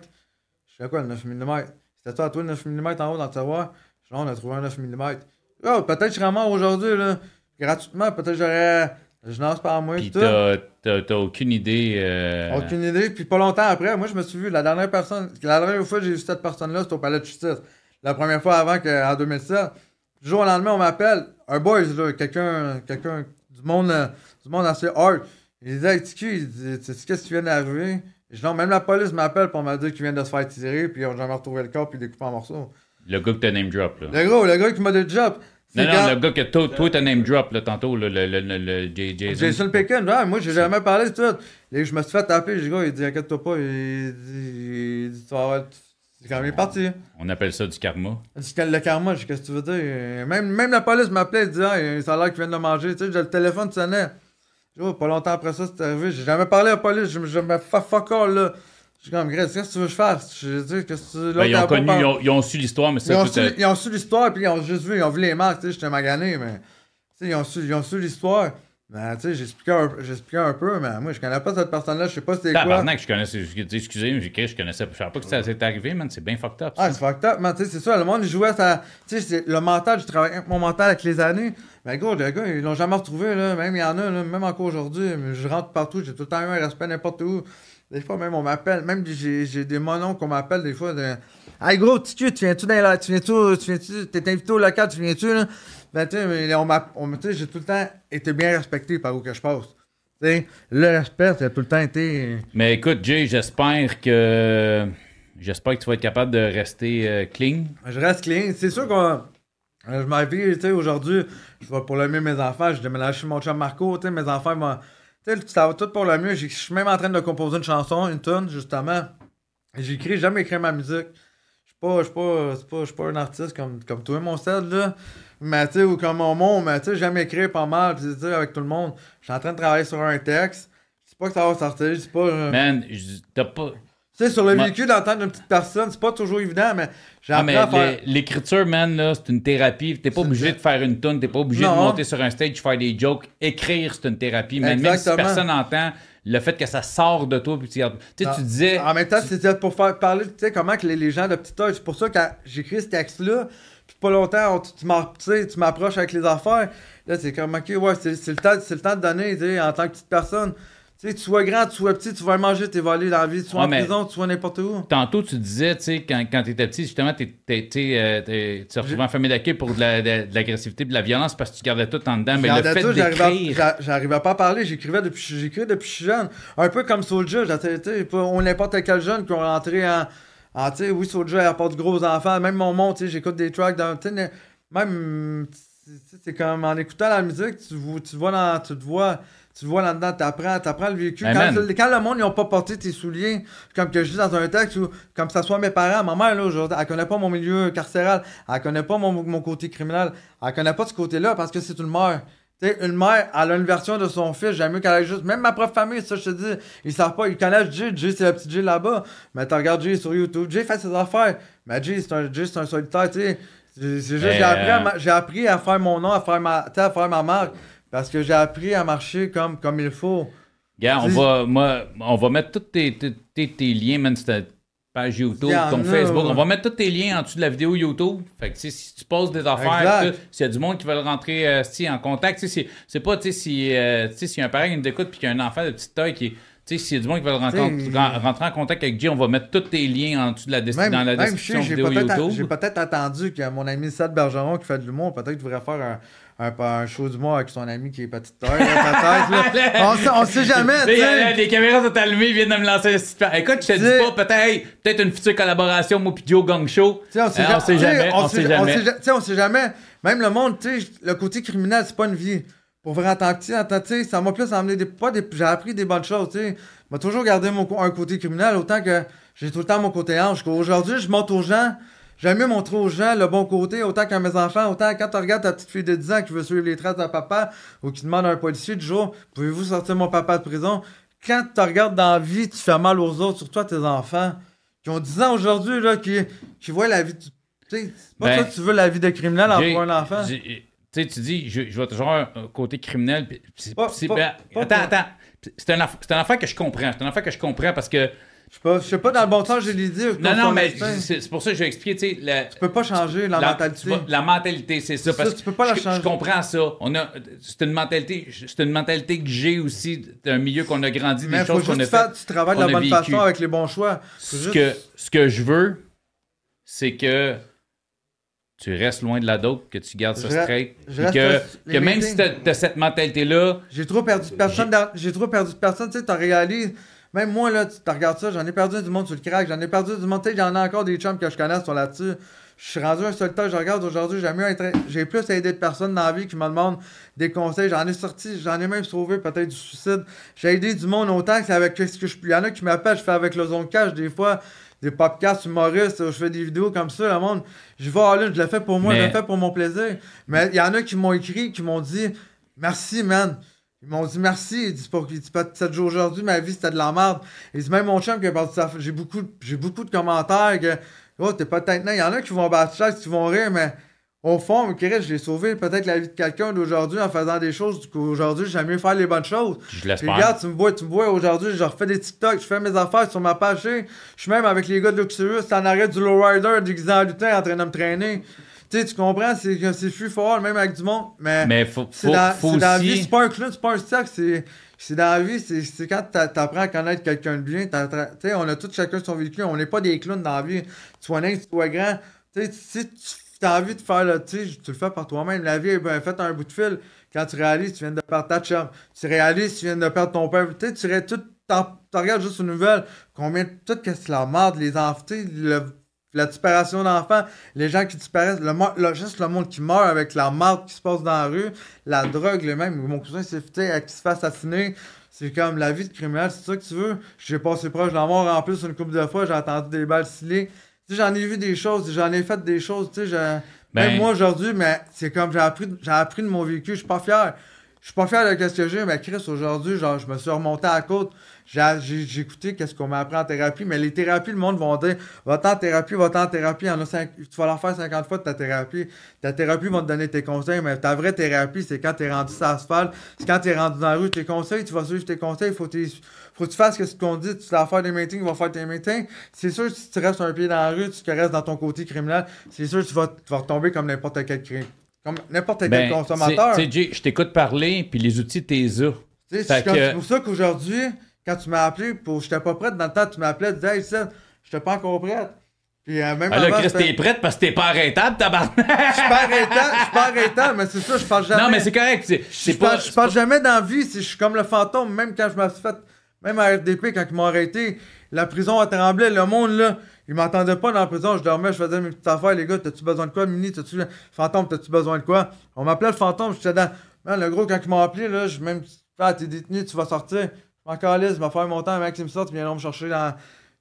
Je sais quoi, le 9 mm C'était toi à toi le 9 mm en haut dans le tiroir? Je on a trouvé un 9 mm. Oh, peut-être que je serais mort aujourd'hui, là. Gratuitement, peut-être j'aurais. Je lance par moi. Puis t'as aucune idée. Euh... Aucune idée. Puis pas longtemps après, moi, je me suis vu. La dernière personne. La dernière fois que j'ai vu cette personne-là, c'était au palais de justice. La première fois avant qu'en 2007. Du jour au lendemain, on m'appelle. Un boys, là, quelqu'un. quelqu'un du monde, euh, du monde assez hard. Il disait, hey, Tiki, il dit, qu'est-ce qui vient d'arriver? Non, même la police m'appelle pour me dire qu'il vient de se faire tirer, puis ils ont jamais retrouvé le corps, puis découpé en morceaux. Le gars que t'as name drop, là. Le gros, le gars qui m'a dit drop. Non, non, le gars que toi, toi t'as name drop, là, tantôt, le, le, le, le Jason. Jason Pickens, ouais, moi, j'ai jamais parlé de tout. Et je me suis fait taper, le gars, il dit, inquiète-toi pas, il dit, il dit, tu vas avoir c'est quand même parti. On appelle ça du karma. Le karma, qu'est-ce que tu veux dire? Même, même la police m'appelait et disait ah, ça a l'air qu'ils viennent de manger. Tu sais, le téléphone sonnait. Oh, pas longtemps après ça, c'est arrivé. J'ai jamais parlé à la police. Je, je me fais fuck all, là. Je suis comme, qu'est-ce que tu veux que je fasse? Je dis, qu'est-ce que tu ben, ils, ont connu, ils, ont, ils, ont, su l'histoire, mais c'est ils, ont su, ils ont su l'histoire, puis ils ont juste vu, ils ont vu les marques, tu sais, j'étais magané, mais. ils ont su, ils ont su l'histoire. Ben, tu sais, j'expliquais un, un, peu, mais moi, je connais pas cette personne-là, je sais pas c'était quoi. Tabarnak, je connaissais, excusez, je, je connaissais, je savais pas que ça s'était arrivé, man, c'est bien fucked up. Ah, c'est fucked up, man, tu sais, c'est ça, le monde, il jouait ça, tu sais, le mental, je travaille avec mon mental avec les années, mais gros, les gars, ils l'ont jamais retrouvé, là, même il y en a, là, même encore aujourd'hui, je rentre partout, j'ai tout le temps eu un respect n'importe où. Des fois, même, on m'appelle, même j'ai des mononcles qu'on m'appelle des fois, de... Hey, gros, tu viens-tu dans la... Tu viens-tu, tu viens-tu, t'es invité au local, tu viens-tu, là? Ben, tu sais, on m'a, j'ai tout le temps été bien respecté par où que je passe. sais, le respect, ça a tout le temps été. Mais écoute, Jay, j'espère que. J'espère que tu vas être capable de rester euh, clean. Je reste clean. C'est sûr que euh, je m'habille, tu sais, aujourd'hui, je vais pour le mieux mes enfants. Je déménage chez mon chum Marco, tu sais, mes enfants, tu sais, ça va tout pour le mieux. Je suis même en train de composer une chanson, une tune, justement. J'écris jamais écrit ma musique. Je suis pas, je suis pas, pas, pas, un artiste comme, comme toi, mon stade, là. Mais tu sais, ou comme mon monde, mais tu sais, jamais écrit pas mal, tu sais, avec tout le monde. Je suis en train de travailler sur un texte. Je sais pas que ça va sortir, je sais pas. Euh, Man, t'as pas. Tu sais, sur le véhicule d'entendre une petite personne, c'est pas toujours évident, mais j'ai ah, à faire... L'écriture, man, là, c'est une thérapie. T'es pas obligé de faire une tonne, t'es pas obligé de monter sur un stage, faire des jokes. Écrire, c'est une thérapie. Même, même si personne n'entend, le fait que ça sort de toi, puis tu, tu, tu disais... En même temps, c'est pour faire parler, tu sais, comment que les, gens de petit âge, c'est pour ça que j'écris ce texte-là, puis pas longtemps, tu m'approches avec les affaires. Là, c'est comme, ok, ouais, c'est le, temps, le temps de donner, en tant que petite personne. Tu sais, tu sois grand, tu sois petit, tu vas manger tes volets dans la vie, tu sois en prison, tu sois n'importe où. Tantôt, tu disais, tu sais, quand, quand tu étais petit, justement, tu euh, te retrouvais en famille d'accueil pour de l'agressivité, de, de, la violence parce que tu gardais tout en dedans. Mais le fait d'écrire... J'arrivais pas à parler, j'écrivais depuis, j'écrivais depuis jeune. Un peu comme Soulja, on n'importe quel jeune qui ont rentré en ah, tu sais, oui, Soulja, il apporte du gros enfants. Même mon monde, tu sais, j'écoute des tracks dans. Même. C'est comme en écoutant la musique, tu, tu vois dans. Tu te vois. Tu vois là-dedans, t'apprends, t'apprends le véhicule. Quand, quand, le monde, ils n'ont pas porté tes souliers, comme que je dis dans un texte, ou comme ça soit mes parents, ma mère, là, aujourd'hui, elle connaît pas mon milieu carcéral, elle connaît pas mon, mon côté criminel, elle connaît pas ce côté-là parce que c'est une mère. Sais, une mère, elle a une version de son fils, j'aime mieux qu'elle ait juste. Même ma propre famille, ça, je te dis, ils savent pas, ils connaissent Jay. Jay, c'est la petite Jay là-bas. Mais tu regardes Jay sur YouTube. Jay fait ses affaires. Mais Jay, c'est un, Jay, c'est un solitaire, tu sais. j'ai appris, à, j'ai appris à faire mon nom, à faire ma, à faire ma marque. Parce que j'ai appris à marcher comme, comme il faut. Gars, on va, moi, on va mettre tous tes, tes, tes, liens, man page YouTube, ton Facebook. On va mettre tous tes liens en dessous de la vidéo YouTube. Fait que si tu poses des affaires, s'il y a du monde qui veut rentrer euh, en contact, c'est pas si, euh, si y a un parent qui nous écoute puis qu'il y a un enfant de petite taille qui sais, s'il y a du monde qui veut rentrer, rentrer, en contact avec Jay, on va mettre tous tes liens en dessous de la, dans la description vidéo YouTube. J'ai peut-être attendu que mon ami Seth Bergeron qui fait de l'humour, peut-être devrait faire un, un, un show du mois avec son ami qui est petite taille, on, on sait jamais, tu sais. Les caméras sont allumées, ils viennent de me lancer Écoute, je te dis pas, peut-être peut une future collaboration, moi Joe Gang Show. on sait, hein, on sait jamais. On sait jamais. On sait jamais. Même le monde, tu sais, le côté criminel, c'est pas une vie. Pour vrai, en tant que tu ça m'a plus amené des. Pas des j'ai appris des bonnes choses, tu sais. m'a toujours gardé mon, un côté criminel, autant que j'ai tout le temps mon côté ange. Aujourd'hui, je montre aux gens J'aime mieux montrer aux gens le bon côté, autant qu'à mes enfants, autant quand tu regardes ta petite fille de 10 ans qui veut suivre les traces de papa ou qui demande à un policier du jour Pouvez-vous sortir mon papa de prison? Quand tu regardes dans la vie, tu fais mal aux autres, surtout à tes enfants qui ont 10 ans aujourd'hui, là, qui, qui voient la vie. Tu sais, c'est pas ben, que tu veux la vie de criminel pour un enfant. Tu sais, tu dis, je, je vois toujours un, côté criminel. Ben, attends, attends. C'est un, un enfant que je comprends. C'est un enfant que je comprends parce que je sais pas, dans le bon sens, je l'ai dit. Non, non, mais c'est pour ça que je vais expliquer. Tu sais, tu peux pas changer la, mentalité. la mentalité, c'est ça. Parce tu peux pas la changer. Je comprends ça. C'est une mentalité, c'est une mentalité que j'ai aussi d'un milieu qu'on a grandi, des choses qu'on a fait. Tu travailles de la bonne façon avec les bons choix. Ce, que, ce que je veux, c'est que tu restes loin de la dope, que tu gardes ça straight. que, que même si tu as, cette mentalité-là. J'ai trop perdu de personne. J'ai trop perdu de personne. Tu sais, tu réalisé même moi, là, tu regardes ça, j'en ai perdu du monde sur le crack, j'en ai perdu du monde. Tu sais, il y en a encore des chums que je connais sur là-dessus. Je suis rendu un solitaire, je regarde aujourd'hui, j'ai mieux J'ai plus aidé de personnes dans la vie qui me demandent des conseils. J'en ai sorti, j'en ai même sauvé peut-être du suicide. J'ai aidé du monde autant que c'est avec ce que je. Il y en a qui m'appellent, je fais avec le zone cash des fois des podcasts humoristes, je fais des vidéos comme ça, le monde, je vais là, je le fais pour moi, je le fais pour mon plaisir. Mais il y en a qui m'ont écrit, qui m'ont dit Merci, man. Ils m'ont dit merci. Ils disent pour qu'ils disent pas 7 jours aujourd'hui, ma vie c'était de la merde. Ils disent même mon chum qui a parti ça. J'ai beaucoup, j'ai beaucoup de commentaires que Oh, t'es pas tête Il y en a qui vont battre qui vont rire, mais au fond, je j'ai sauvé peut-être la vie de quelqu'un d'aujourd'hui en faisant des choses qu'aujourd'hui, j'aime mieux faire les bonnes choses. Je l'espère. regarde, tu me vois, tu me vois aujourd'hui, je refais des TikTok, je fais mes affaires sur ma page. Je suis même avec les gars de Luxurious, en arrêt du lowrider, du en lutin, en train de me traîner. Tu sais, tu comprends, c'est que c'est fou fort, même avec du monde. Mais, mais faut, faut, dans, faut aussi... dans la vie, c'est pas un clown, c'est pas un sac, c'est. C'est dans la vie, c'est quand t'apprends à connaître quelqu'un de bien. Tu sais, on a tous chacun son vécu. On n'est pas des clowns dans la vie. Tu sois nain, tu sois grand. Tu sais, si tu as envie de faire le. Tu tu le fais par toi-même. La vie est bien faite un bout de fil. Quand tu réalises, tu viens de perdre ta chum. Tu réalises, tu viens de perdre ton père. Tu sais, regardes juste une nouvelle. Combien. Tout, qu'est-ce que la merde, les enfants. La disparition d'enfants, les gens qui disparaissent, le, juste le monde qui meurt avec la marque qui se passe dans la rue, la drogue, le même. Mon cousin s'est fait qui se fait assassiner. C'est comme la vie de criminel, c'est ça que tu veux? J'ai passé proche de la mort en plus une couple de fois, j'ai entendu des balles scellées. j'en ai vu des choses, j'en ai fait des choses, tu sais, même ben moi aujourd'hui, mais c'est comme j'ai appris, j'ai appris de mon vécu, je suis pas fier. Je suis pas fier de ce que j'ai, mais Chris, aujourd'hui, genre, je me suis remonté à la côte j'ai écouté qu'est-ce qu'on m'a appris en thérapie, mais les thérapies, le monde va dire va-t'en en thérapie, va-t'en en thérapie, a tu vas leur faire 50 fois de ta thérapie. Ta thérapie va te donner tes conseils, mais ta vraie thérapie, c'est quand t'es rendu sur l'asphalte, c'est quand t'es rendu dans la rue, tes conseils, tu vas suivre tes conseils, faut, faut que tu fasses ce qu'on dit, tu vas faire des meetings, tu vas faire tes meetings. C'est sûr, si tu restes un pied dans la rue, tu restes dans ton côté criminel, c'est sûr tu vas, tu vas retomber comme n'importe quel crime. Comme n'importe quel ben, consommateur. Tu sais, je t'écoute parler, puis les outils, t'es eux. C'est pour ça qu'aujourd'hui, quand tu m'as appelé, pour j'étais pas prête dans le temps, tu m'appelais, tu disais, hey, ça, j'étais pas encore prête. Puis euh, même ah là, Chris, t'es prête parce que t'es pas arrêtable, tabarnak! Je suis pas arrêtable, je suis pas arrêtable, mais c'est ça, je parle jamais. Non, mais c'est correct. Je parle jamais dans la vie, je suis comme le fantôme, même quand je me suis fait... Même à RDP, quand ils m'ont arrêté, la prison a tremblé, le monde, là, ils m'entendaient pas dans la prison, je dormais, je faisais mes petites affaires, les gars, t'as-tu besoin de quoi, Mini, t'as-tu... Fantôme, t'as-tu besoin de quoi? On m'appelait le fantôme, j'étais dans... Man, le gros, quand ils m'ont appelé, là, je même... Ah, t'es détenu, tu vas sortir. Ma calice, je vais faire mon temps avec Maxime Sort, ils viendront me chercher dans.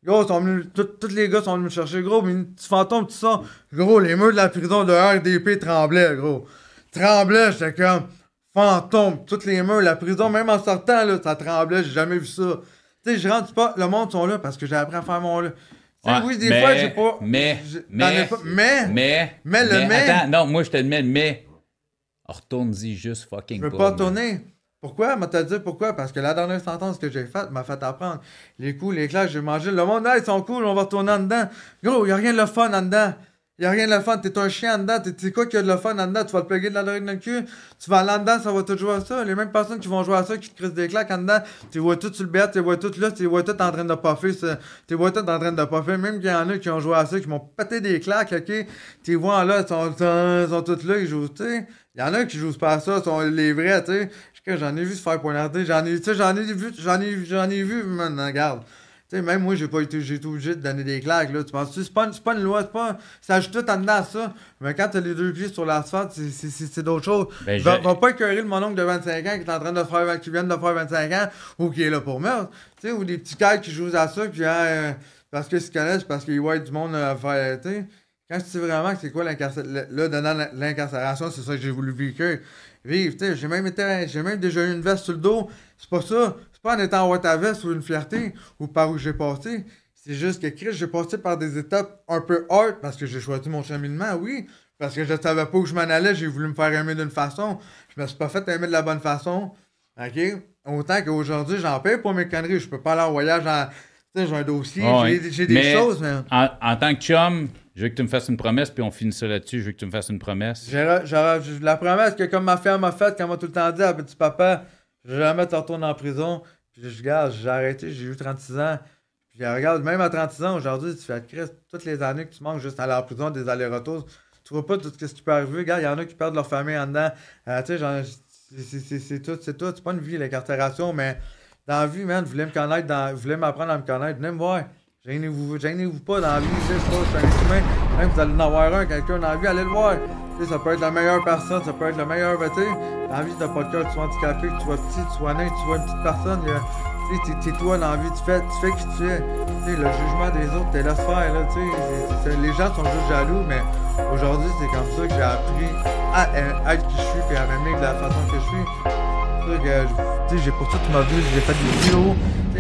Gros, sont tous les gars sont venus me chercher, gros, mais petit fantôme, tout ça. Gros, les murs de la prison de RDP tremblaient, gros. Tremblaient, j'étais comme fantôme, toutes les murs, la prison, même en sortant, là, ça tremblait, j'ai jamais vu ça. Tu sais, je rentre pas, le monde sont là parce que j'ai appris à faire mon là. oui, des fois, j'ai pas. Mais, mais, mais, mais, mais, le mais. Attends, non, moi, je te le mets, mais. Retourne-y juste fucking Je veux pas tourner. Pourquoi? M'a dit pourquoi? Parce que la dernière sentence que j'ai faite m'a fait apprendre. Les coups, les clashs, j'ai mangé. Le monde, ils sont cool, on va retourner en dedans. Gros, y a rien de le fun en dedans. Y a rien de le fun. T'es un chien en dedans. T'es quoi qu'il a de le fun en dedans? Tu vas te plugger de la drogue dans le cul. Tu vas aller en dedans, ça va te jouer à ça. Les mêmes personnes qui vont jouer à ça, qui te crissent des claques en dedans, tu vois tout sur le bête, tu vois tout là, tu vois tout en train de puffer. Tu vois tout en train de puffer. Même qu'il y en a qui ont joué à ça, qui m'ont pété des claques, ok? Tu vois là, ils sont, sont tous là, ils jouent, tu sais. Il y en a qui jouent pas à ça, sont les vrais, tu sais j'en ai vu se faire poignarder. J'en ai, j'en ai vu, j'en ai, j'en ai vu, maintenant, regarde. Tu sais, même moi, j'ai pas été, j'ai été obligé de donner des claques, là. Tu penses, c'est pas, c'est pas une loi, c'est pas, ça ajoute tout en dedans à ça. Mais quand t'as les deux pieds sur l'asphalte, c'est, d'autres choses. Ben, va, va, pas écœurer le mononcle de 25 ans qui est en train de faire, qui vient de faire 25 ans, ou qui est là pour meurtre. Tu sais, ou des petits gars qui jouent à ça, puis euh, parce qu'ils se connaissent, parce qu'ils voient du monde à faire, tu sais. Quand je sais vraiment que c'est quoi l'incarcération, là, l'incarcération, c'est ça que j'ai voulu vivre vivre. J'ai même, été, j'ai même déjà eu une veste sur le dos. C'est pas ça. Pas en étant en ta veste ou une fierté ou par où j'ai passé. C'est juste que Chris, j'ai passé par des étapes un peu hard parce que j'ai choisi mon cheminement, oui. Parce que je savais pas où je m'en allais, j'ai voulu me faire aimer d'une façon. Je me suis pas fait aimer de la bonne façon. OK? Autant qu'aujourd'hui, j'en paye pour mes conneries. Je peux pas aller en voyage en. Tu sais, j'ai un dossier, j'ai, des choses, mais. En, en tant que chum, je veux que tu me fasses une promesse, puis on finit ça là-dessus. Je veux que tu me fasses une promesse. la promesse que, comme ma femme m'a faite, quand m'a tout le temps dit à petit papa, je vais jamais te retourner en prison. Puis je regarde, j'ai arrêté, j'ai eu 36 ans. Puis regarde, même à 36 ans, aujourd'hui, tu fais Christ, toutes les années que tu manques juste à la prison, des allers-retours, tu vois pas tout ce qui peut arriver. Regarde, il y en a qui perdent leur famille en dedans. Euh, tu sais, c'est tout, c'est tout. C'est pas une vie, l'incarcération, mais dans la vie, man, vous voulez me connaître, dans, vous voulez m'apprendre à me connaître, venez me voir. Gênez-vous, gênez-vous pas dans la vie, c'est pas, c'est un humain. Même vous allez en avoir un, quelqu'un dans la vie, allez le voir. Ça peut être la meilleure personne, ça peut être le meilleur, ben, dans la t'as pas de cœur, tu sois handicapé, que tu sois petit, tu sois nain, tu sois une petite personne, tu t'es toi dans la vie, tu fais, tu fais qui tu es. sais, le jugement des autres, t'es laisse faire, là, tu sais. Les gens sont juste jaloux, mais aujourd'hui, c'est comme ça que j'ai appris à, être qui je suis, puis à m'aimer de la façon que je suis. J'ai pour tu m'as vu, j'ai fait des vidéos.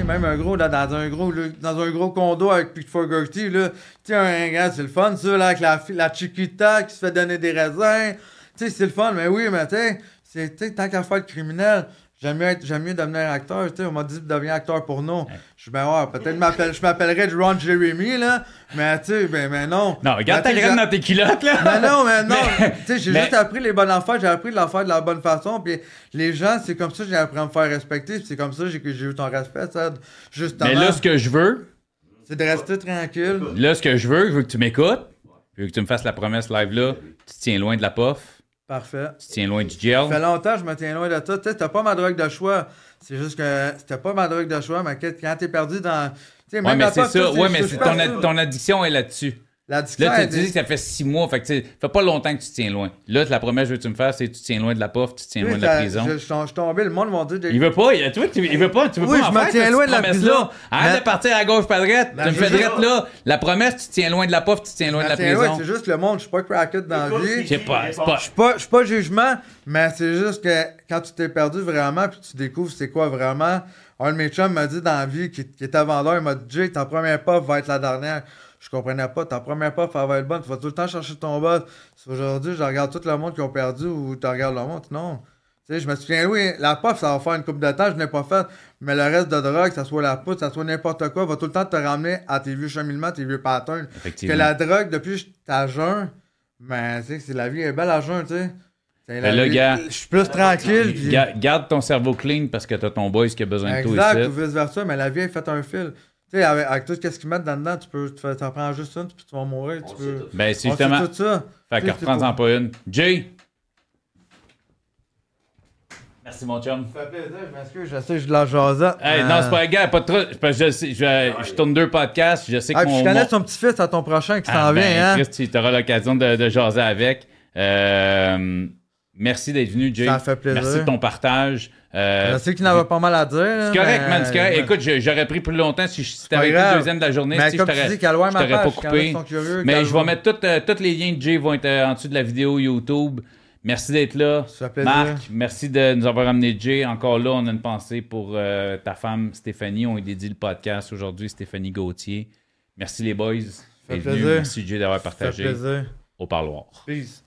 même un gros, là, dans un gros, dans un gros condo avec Pete Fogarty, là. Tu un gars, c'est le fun, ça, là, avec la, la Chiquita qui se fait donner des raisins. Tu c'est le fun, mais oui, mais tu sais, tant qu'à faire le criminel, J'aime mieux, j'aime mieux devenir acteur, tu sais. On m'a dit de devenir acteur pour nous. Je suis ben ouais, peut-être je m'appellerais Ron Jeremy, là. Mais tu sais, ben, mais non. Non, regarde ta graine dans tes culottes, là. Mais non, mais non. tu sais, j'ai juste appris les bonnes affaires, j'ai appris l'affaire de la bonne façon. Puis les gens, c'est comme ça que j'ai appris à me faire respecter. c'est comme ça que j'ai eu ton respect, ça. Justement. Mais là, ce que je veux. C'est de rester tranquille. Là, ce que je veux, je veux que tu m'écoutes. Je veux que tu me fasses la promesse live là. Tu te tiens loin de la pof. Parfait. Tu tiens loin du gel? Ça fait longtemps que je me tiens loin de ça. Tu sais, pas ma drogue de choix. C'est juste que c'était pas ma drogue de choix, mais quand t'es perdu dans. ouais, mais c'est ça. Ouais, mais ton, ton addiction est là-dessus. Là, tu dis que ça fait six mois, fait que ça fait pas longtemps que tu tiens loin. Là, la première chose que tu me fais, c'est que tu tiens loin de la pof, tu tiens loin de la prison. Je, suis tombé, le monde m'a dit. Il veut pas, il, tu vois, il veut pas, tu veux oui, pas. Oui, je me tiens loin de la prison. Arrête de partir à gauche, pas droite. Tu me fais droite là. La promesse, tu tiens loin de la pof, tu tiens loin de la prison. C'est juste le monde, je suis pas cracked dans la vie. Je sais pas, Je suis pas, pas jugement, mais c'est juste que quand tu t'es perdu vraiment, puis tu découvres c'est quoi vraiment. Un de mes chums m'a dit dans la vie, qui, était vendeur, il m'a dit Jay, ta première puff va être la dernière. Je comprenais pas. Ta première puff, elle va être bonne. Tu vas tout le temps chercher ton boss. Aujourd'hui, je regarde tout le monde qui ont perdu ou tu regardes le monde. Non. Tu sais, je me souviens, oui, la puff, ça va faire une coupe de temps, je n'ai pas fait. Mais le reste de drogue, que ce soit la poudre, que ce soit n'importe quoi, va tout le temps te ramener à tes vieux cheminements, tes vieux patterns. Que la drogue, depuis que à jeun, mais tu sais, c'est la vie est belle à jeun, tu sais. Ben gars, je suis plus tranquille. Garde ton cerveau clean parce que t'as ton boys qui a besoin de toi ici. Exact, ou vice-versa, mais la vie est faite un fil. Tu sais, avec, tout ce qu'ils mettent dedans, tu peux, tu en prends juste une, puis tu vas mourir. Tu peux... Ben, c'est justement. tout ça. Fait que reprends-en pas une. Jay! Merci, mon chum. Ça fait plaisir, je m'excuse, je sais que je de la jasette. Hey, Non, c'est pas un gars, pas trop. Je, je, je, tourne deux podcasts, je sais que ah, mon, Je connais ton petit-fils à ton prochain qui ah, s'en ben, vient. Hein? Chris, tu auras l'occasion de, de, jaser avec. Euh, merci d'être venu, Jay. Ça fait plaisir. Merci de ton partage. Euh, je sais qu'il en avait pas mal à dire. C'est correct, man. C'est correct. Écoute, j'aurais pris plus longtemps si, si t'avais été le deuxième de la journée. Mais si comme je t'aurais pas coupé. mais je vais mettre tous euh, les liens de Jay vont être euh, en dessous de la vidéo YouTube. Merci d'être là. Ça fait plaisir. Marc, merci de nous avoir amené Jay. Encore là, on a une pensée pour ta femme Stéphanie. On lui dédie le podcast aujourd'hui, Stéphanie Gauthier. Merci les boys. Ça fait plaisir. Merci Jay d'avoir partagé. Ça fait plaisir. Au parloir. Peace.